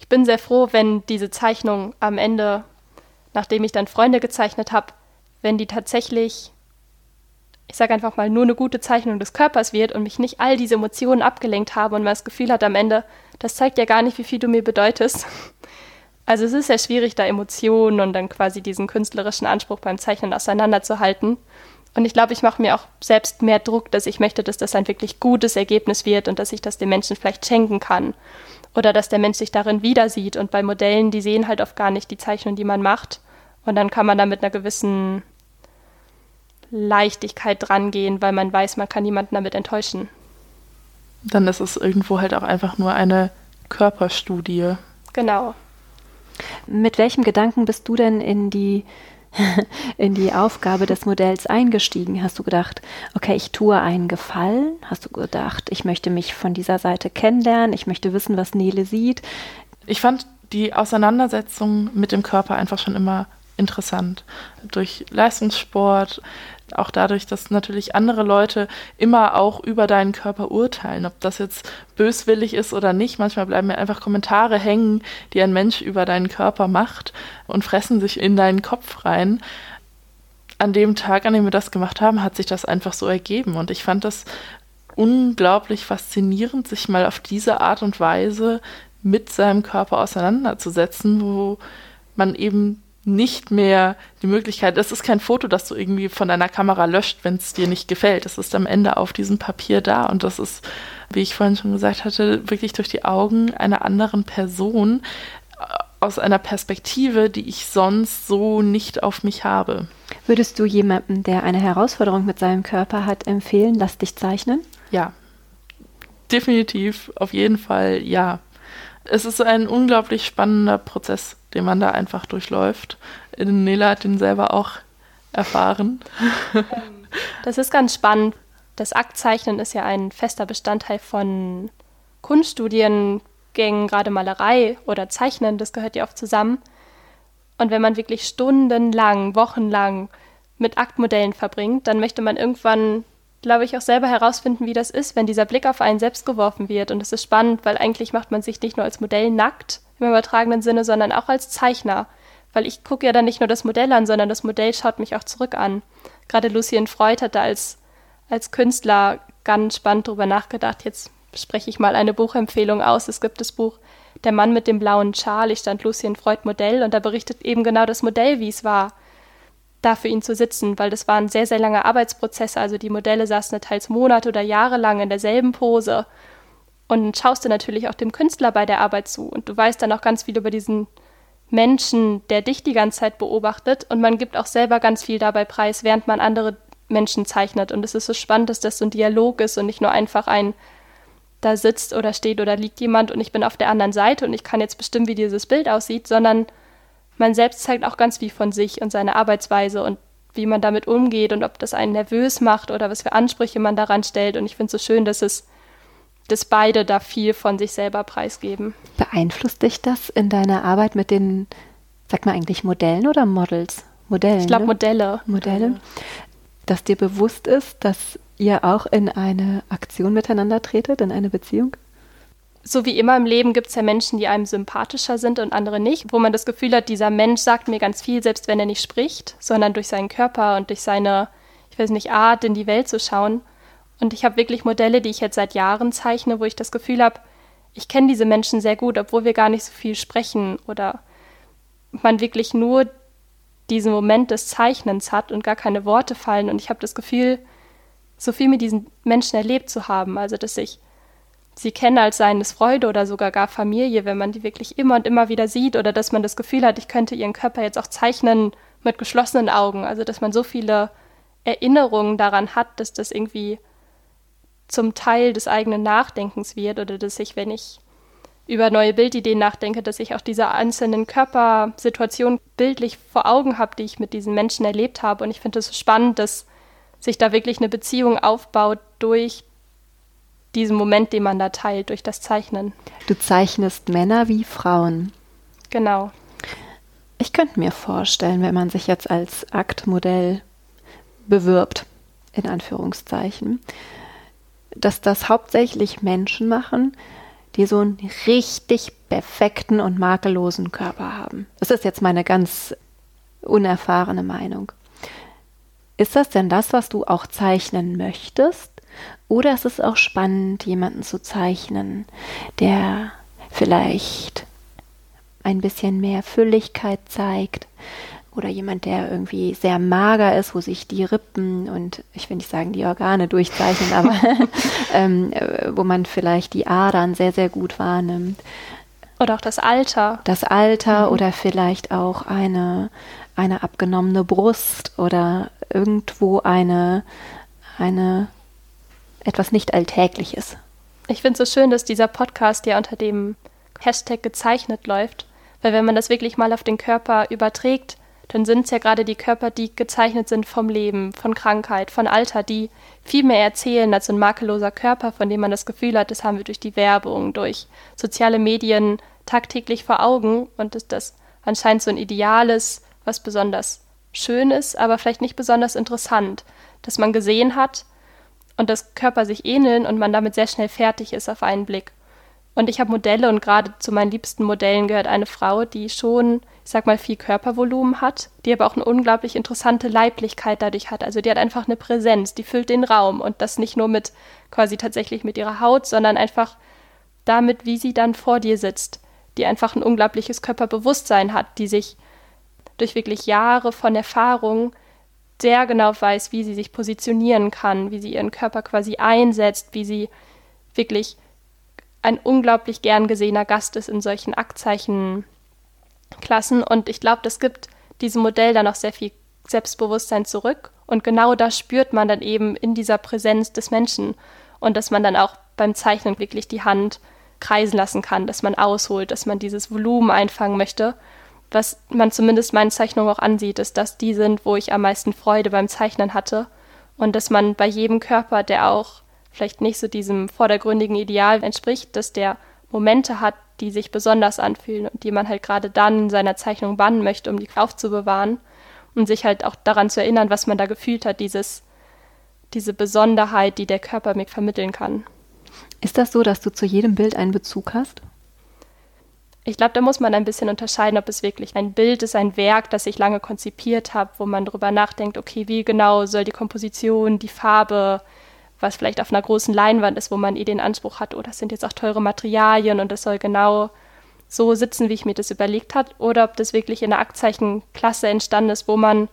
Ich bin sehr froh, wenn diese Zeichnung am Ende, nachdem ich dann Freunde gezeichnet habe, wenn die tatsächlich, ich sage einfach mal, nur eine gute Zeichnung des Körpers wird und mich nicht all diese Emotionen abgelenkt habe und man das Gefühl hat am Ende, das zeigt ja gar nicht, wie viel du mir bedeutest. Also es ist sehr schwierig, da Emotionen und dann quasi diesen künstlerischen Anspruch beim Zeichnen auseinanderzuhalten. Und ich glaube, ich mache mir auch selbst mehr Druck, dass ich möchte, dass das ein wirklich gutes Ergebnis wird und dass ich das dem Menschen vielleicht schenken kann. Oder dass der Mensch sich darin wieder sieht. Und bei Modellen, die sehen halt oft gar nicht die Zeichnung, die man macht. Und dann kann man da mit einer gewissen Leichtigkeit drangehen, weil man weiß, man kann niemanden damit enttäuschen. Dann ist es irgendwo halt auch einfach nur eine Körperstudie. Genau. Mit welchem Gedanken bist du denn in die [LAUGHS] in die Aufgabe des Modells eingestiegen? Hast du gedacht, okay, ich tue einen Gefallen? Hast du gedacht, ich möchte mich von dieser Seite kennenlernen? Ich möchte wissen, was Nele sieht? Ich fand die Auseinandersetzung mit dem Körper einfach schon immer interessant. Durch Leistungssport, auch dadurch, dass natürlich andere Leute immer auch über deinen Körper urteilen, ob das jetzt böswillig ist oder nicht. Manchmal bleiben mir einfach Kommentare hängen, die ein Mensch über deinen Körper macht und fressen sich in deinen Kopf rein. An dem Tag, an dem wir das gemacht haben, hat sich das einfach so ergeben und ich fand das unglaublich faszinierend, sich mal auf diese Art und Weise mit seinem Körper auseinanderzusetzen, wo man eben nicht mehr die Möglichkeit, das ist kein Foto, das du irgendwie von deiner Kamera löscht, wenn es dir nicht gefällt. Es ist am Ende auf diesem Papier da und das ist, wie ich vorhin schon gesagt hatte, wirklich durch die Augen einer anderen Person äh, aus einer Perspektive, die ich sonst so nicht auf mich habe. Würdest du jemandem, der eine Herausforderung mit seinem Körper hat, empfehlen, lass dich zeichnen? Ja, definitiv, auf jeden Fall ja. Es ist ein unglaublich spannender Prozess, den man da einfach durchläuft. Nela hat den selber auch erfahren. [LAUGHS] Das ist ganz spannend. Das Aktzeichnen ist ja ein fester Bestandteil von Kunststudiengängen, gerade Malerei oder Zeichnen, das gehört ja oft zusammen. Und wenn man wirklich stundenlang, wochenlang mit Aktmodellen verbringt, dann möchte man irgendwann, glaube ich, auch selber herausfinden, wie das ist, wenn dieser Blick auf einen selbst geworfen wird. Und es ist spannend, weil eigentlich macht man sich nicht nur als Modell nackt im übertragenen Sinne, sondern auch als Zeichner. Weil ich gucke ja dann nicht nur das Modell an, sondern das Modell schaut mich auch zurück an. Gerade Lucien Freud hat da als, als Künstler ganz spannend drüber nachgedacht. Jetzt spreche ich mal eine Buchempfehlung aus. Es gibt das Buch der Mann mit dem blauen Schal, ich stand Lucien Freud Modell und da berichtet eben genau das Modell, wie es war, da für ihn zu sitzen, weil das waren sehr, sehr lange Arbeitsprozesse. Also die Modelle saßen teils Monate oder Jahre lang in derselben Pose. Und schaust du natürlich auch dem Künstler bei der Arbeit zu und du weißt dann auch ganz viel über diesen Menschen, der dich die ganze Zeit beobachtet und man gibt auch selber ganz viel dabei preis, während man andere Menschen zeichnet. Und es ist so spannend, dass das so ein Dialog ist und nicht nur einfach ein da sitzt oder steht oder liegt jemand und ich bin auf der anderen Seite und ich kann jetzt bestimmen, wie dieses Bild aussieht, sondern man selbst zeigt auch ganz viel von sich und seine Arbeitsweise und wie man damit umgeht und ob das einen nervös macht oder was für Ansprüche man daran stellt. Und ich finde es so schön, dass es, dass beide da viel von sich selber preisgeben. Beeinflusst dich das in deiner Arbeit mit den, sag mal eigentlich Modellen oder Models? Modellen. Ich glaube ne? Modelle. Modelle. Dass dir bewusst ist, dass ihr auch in eine Aktion miteinander tretet, in eine Beziehung? So wie immer im Leben gibt es ja Menschen, die einem sympathischer sind und andere nicht, wo man das Gefühl hat, dieser Mensch sagt mir ganz viel, selbst wenn er nicht spricht, sondern durch seinen Körper und durch seine, ich weiß nicht, Art, in die Welt zu schauen. Und ich habe wirklich Modelle, die ich jetzt seit Jahren zeichne, wo ich das Gefühl habe, ich kenne diese Menschen sehr gut, obwohl wir gar nicht so viel sprechen oder man wirklich nur diesen Moment des Zeichnens hat und gar keine Worte fallen. Und ich habe das Gefühl, so viel mit diesen Menschen erlebt zu haben. Also, dass ich sie kenne als seines Freude oder sogar gar Familie, wenn man die wirklich immer und immer wieder sieht oder dass man das Gefühl hat, ich könnte ihren Körper jetzt auch zeichnen mit geschlossenen Augen. Also, dass man so viele Erinnerungen daran hat, dass das irgendwie zum Teil des eigenen Nachdenkens wird oder dass ich, wenn ich über neue Bildideen nachdenke, dass ich auch diese einzelnen Körpersituationen bildlich vor Augen habe, die ich mit diesen Menschen erlebt habe. Und ich finde es so spannend, dass sich da wirklich eine Beziehung aufbaut durch diesen Moment, den man da teilt, durch das Zeichnen. Du zeichnest Männer wie Frauen. Genau. Ich könnte mir vorstellen, wenn man sich jetzt als Aktmodell bewirbt, in Anführungszeichen, dass das hauptsächlich Menschen machen, die so einen richtig perfekten und makellosen Körper haben. Das ist jetzt meine ganz unerfahrene Meinung. Ist das denn das, was du auch zeichnen möchtest? Oder ist es auch spannend, jemanden zu zeichnen, der vielleicht ein bisschen mehr Fülligkeit zeigt? Oder jemand, der irgendwie sehr mager ist, wo sich die Rippen und ich will nicht sagen die Organe durchzeichnen, aber [LAUGHS] [LAUGHS] ähm, wo man vielleicht die Adern sehr, sehr gut wahrnimmt. Oder auch das Alter. Das Alter mhm. oder vielleicht auch eine, eine abgenommene Brust oder irgendwo eine, eine etwas nicht Alltägliches. Ich finde es so schön, dass dieser Podcast ja unter dem Hashtag gezeichnet läuft, weil wenn man das wirklich mal auf den Körper überträgt, dann sind es ja gerade die Körper, die gezeichnet sind vom Leben, von Krankheit, von Alter, die viel mehr erzählen als ein makelloser Körper, von dem man das Gefühl hat, das haben wir durch die Werbung, durch soziale Medien tagtäglich vor Augen und dass das anscheinend so ein Ideal ist, was besonders schön ist, aber vielleicht nicht besonders interessant, dass man gesehen hat und dass Körper sich ähneln und man damit sehr schnell fertig ist auf einen Blick. Und ich habe Modelle und gerade zu meinen liebsten Modellen gehört eine Frau, die schon, ich sag mal, viel Körpervolumen hat, die aber auch eine unglaublich interessante Leiblichkeit dadurch hat. Also die hat einfach eine Präsenz, die füllt den Raum und das nicht nur mit quasi tatsächlich mit ihrer Haut, sondern einfach damit, wie sie dann vor dir sitzt, die einfach ein unglaubliches Körperbewusstsein hat, die sich durch wirklich Jahre von Erfahrung sehr genau weiß, wie sie sich positionieren kann, wie sie ihren Körper quasi einsetzt, wie sie wirklich ein unglaublich gern gesehener Gast ist in solchen Aktzeichenklassen. Und ich glaube, das gibt diesem Modell dann auch sehr viel Selbstbewusstsein zurück. Und genau das spürt man dann eben in dieser Präsenz des Menschen. Und dass man dann auch beim Zeichnen wirklich die Hand kreisen lassen kann, dass man ausholt, dass man dieses Volumen einfangen möchte. Was man zumindest meinen Zeichnungen auch ansieht, ist, dass die sind, wo ich am meisten Freude beim Zeichnen hatte. Und dass man bei jedem Körper, der auch vielleicht nicht so diesem vordergründigen Ideal entspricht, dass der Momente hat, die sich besonders anfühlen und die man halt gerade dann in seiner Zeichnung bannen möchte, um die aufzubewahren und sich halt auch daran zu erinnern, was man da gefühlt hat, dieses, diese Besonderheit, die der Körper mir vermitteln kann. Ist das so, dass du zu jedem Bild einen Bezug hast? Ich glaube, da muss man ein bisschen unterscheiden, ob es wirklich ein Bild ist, ein Werk, das ich lange konzipiert habe, wo man darüber nachdenkt, okay, wie genau soll die Komposition, die Farbe, was vielleicht auf einer großen Leinwand ist, wo man eh den Anspruch hat, oh, das sind jetzt auch teure Materialien und das soll genau so sitzen, wie ich mir das überlegt habe, oder ob das wirklich in einer Aktzeichenklasse entstanden ist, wo man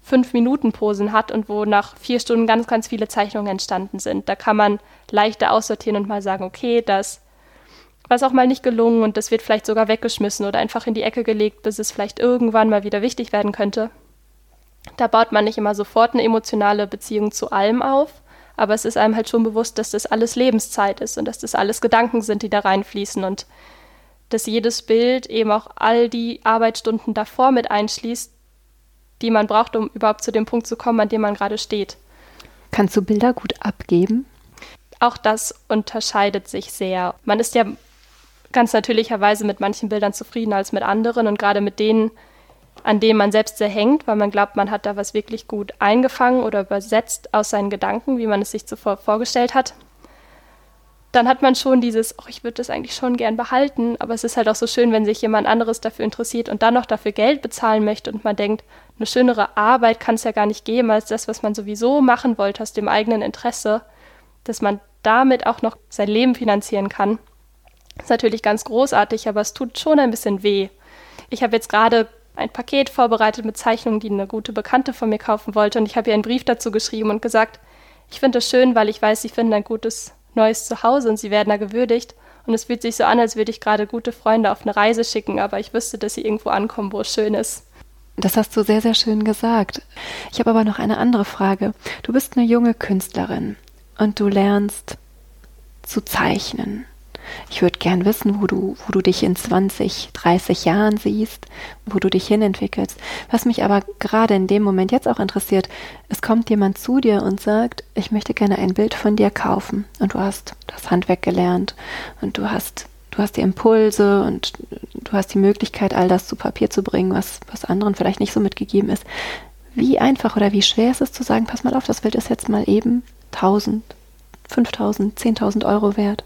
fünf Minuten Posen hat und wo nach vier Stunden ganz, ganz viele Zeichnungen entstanden sind. Da kann man leichter aussortieren und mal sagen, okay, das was auch mal nicht gelungen und das wird vielleicht sogar weggeschmissen oder einfach in die Ecke gelegt, bis es vielleicht irgendwann mal wieder wichtig werden könnte. Da baut man nicht immer sofort eine emotionale Beziehung zu allem auf, aber es ist einem halt schon bewusst, dass das alles Lebenszeit ist und dass das alles Gedanken sind, die da reinfließen und dass jedes Bild eben auch all die Arbeitsstunden davor mit einschließt, die man braucht, um überhaupt zu dem Punkt zu kommen, an dem man gerade steht. Kannst du Bilder gut abgeben? Auch das unterscheidet sich sehr. Man ist ja ganz natürlicherweise mit manchen Bildern zufriedener als mit anderen und gerade mit denen, an denen man selbst sehr hängt, weil man glaubt, man hat da was wirklich gut eingefangen oder übersetzt aus seinen Gedanken, wie man es sich zuvor vorgestellt hat. Dann hat man schon dieses, oh, ich würde das eigentlich schon gern behalten, aber es ist halt auch so schön, wenn sich jemand anderes dafür interessiert und dann noch dafür Geld bezahlen möchte und man denkt, eine schönere Arbeit kann es ja gar nicht geben als das, was man sowieso machen wollte aus dem eigenen Interesse, dass man damit auch noch sein Leben finanzieren kann. Ist natürlich ganz großartig, aber es tut schon ein bisschen weh. Ich habe jetzt gerade ein Paket vorbereitet mit Zeichnungen, die eine gute Bekannte von mir kaufen wollte. Und ich habe ihr einen Brief dazu geschrieben und gesagt, ich finde das schön, weil ich weiß, sie finden ein gutes neues Zuhause und sie werden da gewürdigt. Und es fühlt sich so an, als würde ich gerade gute Freunde auf eine Reise schicken, aber ich wüsste, dass sie irgendwo ankommen, wo es schön ist. Das hast du sehr, sehr schön gesagt. Ich habe aber noch eine andere Frage. Du bist eine junge Künstlerin und du lernst zu zeichnen. Ich würde gern wissen, wo du, wo du dich in 20, 30 Jahren siehst, wo du dich hinentwickelst. Was mich aber gerade in dem Moment jetzt auch interessiert, es kommt jemand zu dir und sagt, ich möchte gerne ein Bild von dir kaufen. Und du hast das Handwerk gelernt und du hast, du hast die Impulse und du hast die Möglichkeit, all das zu Papier zu bringen, was, was anderen vielleicht nicht so mitgegeben ist. Wie einfach oder wie schwer ist es zu sagen, pass mal auf, das Bild ist jetzt mal eben 1000, 5000, 10.000 Euro wert?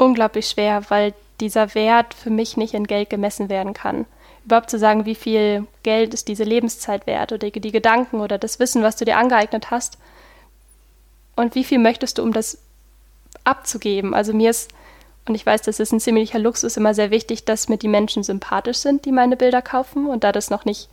Unglaublich schwer, weil dieser Wert für mich nicht in Geld gemessen werden kann. Überhaupt zu sagen, wie viel Geld ist diese Lebenszeit wert oder die, Gedanken oder das Wissen, was du dir angeeignet hast. Und wie viel möchtest du, um das abzugeben? Also mir ist, und ich weiß, das ist ein ziemlicher Luxus, immer sehr wichtig, dass mir die Menschen sympathisch sind, die meine Bilder kaufen. Und da das noch nicht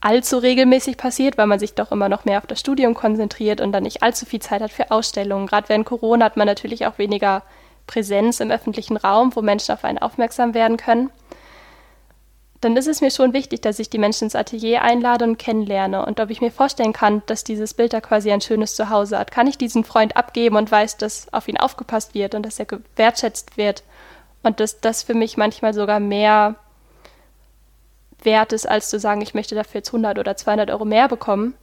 allzu regelmäßig passiert, weil man sich doch immer noch mehr auf das Studium konzentriert und dann nicht allzu viel Zeit hat für Ausstellungen. Gerade während Corona hat man natürlich auch weniger Präsenz im öffentlichen Raum, wo Menschen auf einen aufmerksam werden können, dann ist es mir schon wichtig, dass ich die Menschen ins Atelier einlade und kennenlerne und ob ich mir vorstellen kann, dass dieses Bild da quasi ein schönes Zuhause hat. Kann ich diesen Freund abgeben und weiß, dass auf ihn aufgepasst wird und dass er gewertschätzt wird und dass das für mich manchmal sogar mehr wert ist, als zu sagen, ich möchte dafür jetzt 100 oder 200 Euro mehr bekommen.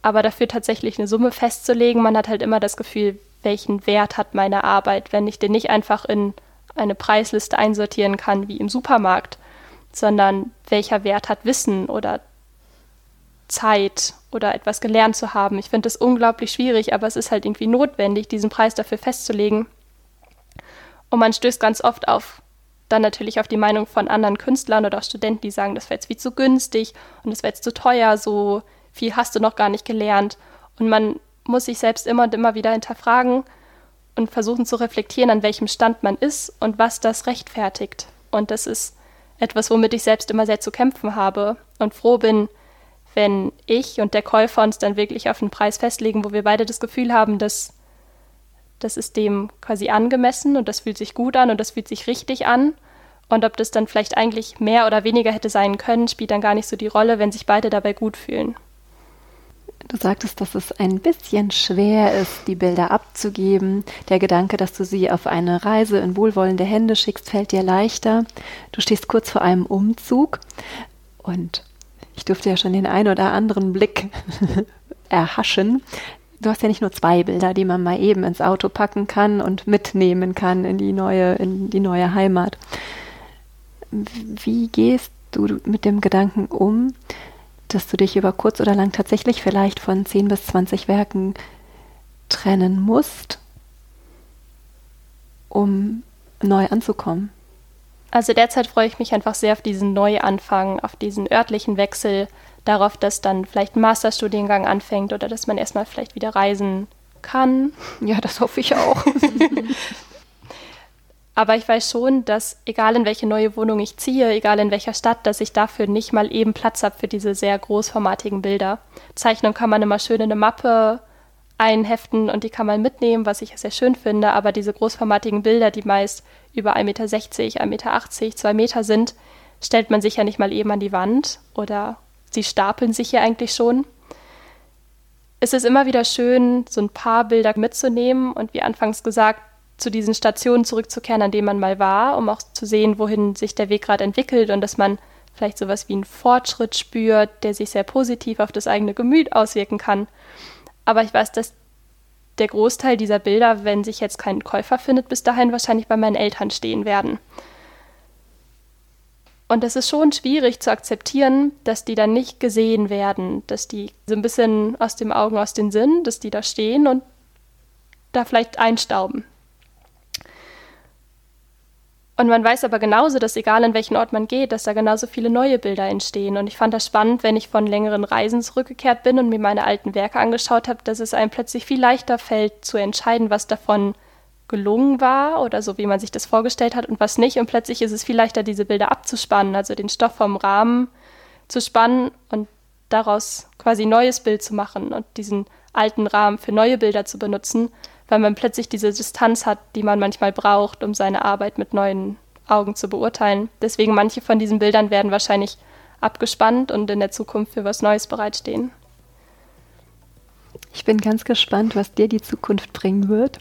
Aber dafür tatsächlich eine Summe festzulegen, man hat halt immer das Gefühl, welchen Wert hat meine Arbeit, wenn ich den nicht einfach in eine Preisliste einsortieren kann wie im Supermarkt, sondern welcher Wert hat Wissen oder Zeit oder etwas gelernt zu haben. Ich finde das unglaublich schwierig, aber es ist halt irgendwie notwendig, diesen Preis dafür festzulegen. Und man stößt ganz oft auf dann natürlich auf die Meinung von anderen Künstlern oder auch Studenten, die sagen, das wäre jetzt viel zu günstig und das wäre jetzt zu teuer, so viel hast du noch gar nicht gelernt. Und man muss sich selbst immer und immer wieder hinterfragen und versuchen zu reflektieren, an welchem Stand man ist und was das rechtfertigt. Und das ist etwas, womit ich selbst immer sehr zu kämpfen habe und froh bin, wenn ich und der Käufer uns dann wirklich auf einen Preis festlegen, wo wir beide das Gefühl haben, dass das ist dem quasi angemessen und das fühlt sich gut an und das fühlt sich richtig an. Und ob das dann vielleicht eigentlich mehr oder weniger hätte sein können, spielt dann gar nicht so die Rolle, wenn sich beide dabei gut fühlen. Du sagtest, dass es ein bisschen schwer ist, die Bilder abzugeben. Der Gedanke, dass du sie auf eine Reise in wohlwollende Hände schickst, fällt dir leichter. Du stehst kurz vor einem Umzug und ich durfte ja schon den einen oder anderen Blick [LAUGHS] erhaschen. Du hast ja nicht nur zwei Bilder, die man mal eben ins Auto packen kann und mitnehmen kann in die neue, in die neue Heimat. Wie gehst du mit dem Gedanken um, dass du dich über kurz oder lang tatsächlich vielleicht von 10 bis 20 Werken trennen musst, um neu anzukommen? Also derzeit freue ich mich einfach sehr auf diesen Neuanfang, auf diesen örtlichen Wechsel, darauf, dass dann vielleicht ein Masterstudiengang anfängt oder dass man erstmal vielleicht wieder reisen kann. Ja, das hoffe ich auch. [LAUGHS] Aber ich weiß schon, dass egal in welche neue Wohnung ich ziehe, egal in welcher Stadt, dass ich dafür nicht mal eben Platz habe für diese sehr großformatigen Bilder. Zeichnung kann man immer schön in eine Mappe einheften und die kann man mitnehmen, was ich sehr schön finde. Aber diese großformatigen Bilder, die meist über 1,60 Meter, 1,80 Meter, 2 Meter sind, stellt man sich ja nicht mal eben an die Wand oder sie stapeln sich ja eigentlich schon. Es ist immer wieder schön, so ein paar Bilder mitzunehmen und wie anfangs gesagt, zu diesen Stationen zurückzukehren, an denen man mal war, um auch zu sehen, wohin sich der Weg gerade entwickelt und dass man vielleicht sowas wie einen Fortschritt spürt, der sich sehr positiv auf das eigene Gemüt auswirken kann. Aber ich weiß, dass der Großteil dieser Bilder, wenn sich jetzt kein Käufer findet, bis dahin wahrscheinlich bei meinen Eltern stehen werden. Und es ist schon schwierig zu akzeptieren, dass die dann nicht gesehen werden, dass die so ein bisschen aus dem Augen, aus den Sinn, dass die da stehen und da vielleicht einstauben. Und man weiß aber genauso, dass egal an welchen Ort man geht, dass da genauso viele neue Bilder entstehen. Und ich fand das spannend, wenn ich von längeren Reisen zurückgekehrt bin und mir meine alten Werke angeschaut habe, dass es einem plötzlich viel leichter fällt zu entscheiden, was davon gelungen war oder so, wie man sich das vorgestellt hat und was nicht. Und plötzlich ist es viel leichter, diese Bilder abzuspannen, also den Stoff vom Rahmen zu spannen und daraus quasi ein neues Bild zu machen und diesen alten Rahmen für neue Bilder zu benutzen, weil man plötzlich diese Distanz hat, die man manchmal braucht, um seine Arbeit mit neuen Augen zu beurteilen. Deswegen manche von diesen Bildern werden wahrscheinlich abgespannt und in der Zukunft für was Neues bereitstehen. Ich bin ganz gespannt, was dir die Zukunft bringen wird.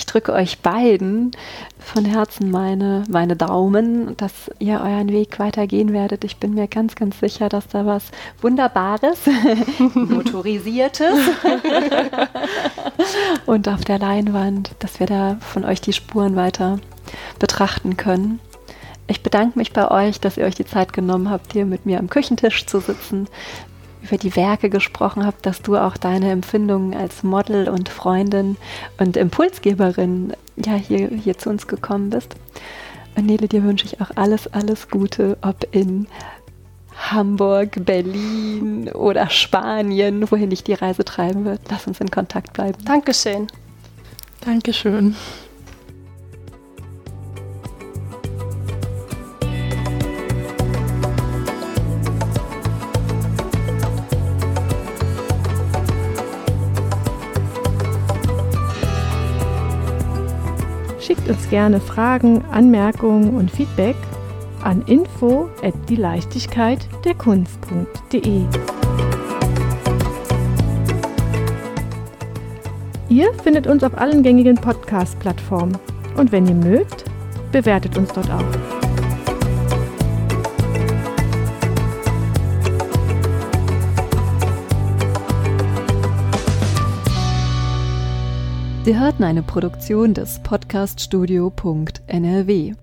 Ich drücke euch beiden von Herzen meine, meine Daumen, dass ihr euren Weg weitergehen werdet. Ich bin mir ganz, ganz sicher, dass da was Wunderbares, [LAUGHS] Motorisiertes [LAUGHS] und auf der Leinwand, dass wir da von euch die Spuren weiter betrachten können. Ich bedanke mich bei euch, dass ihr euch die Zeit genommen habt, hier mit mir am Küchentisch zu sitzen, über die Werke gesprochen habt, dass du auch deine Empfindungen als Model und Freundin und Impulsgeberin ja hier, hier zu uns gekommen bist. Und Nele, dir wünsche ich auch alles, alles Gute, ob in Hamburg, Berlin oder Spanien, wohin dich die Reise treiben wird. Lass uns in Kontakt bleiben. Dankeschön. Dankeschön. Schickt uns gerne Fragen, Anmerkungen und Feedback an info at die Leichtigkeit der Kunst.de. Ihr findet uns auf allen gängigen Podcast-Plattformen und wenn ihr mögt, bewertet uns dort auch. Sie hörten eine Produktion des Podcaststudio.nrw.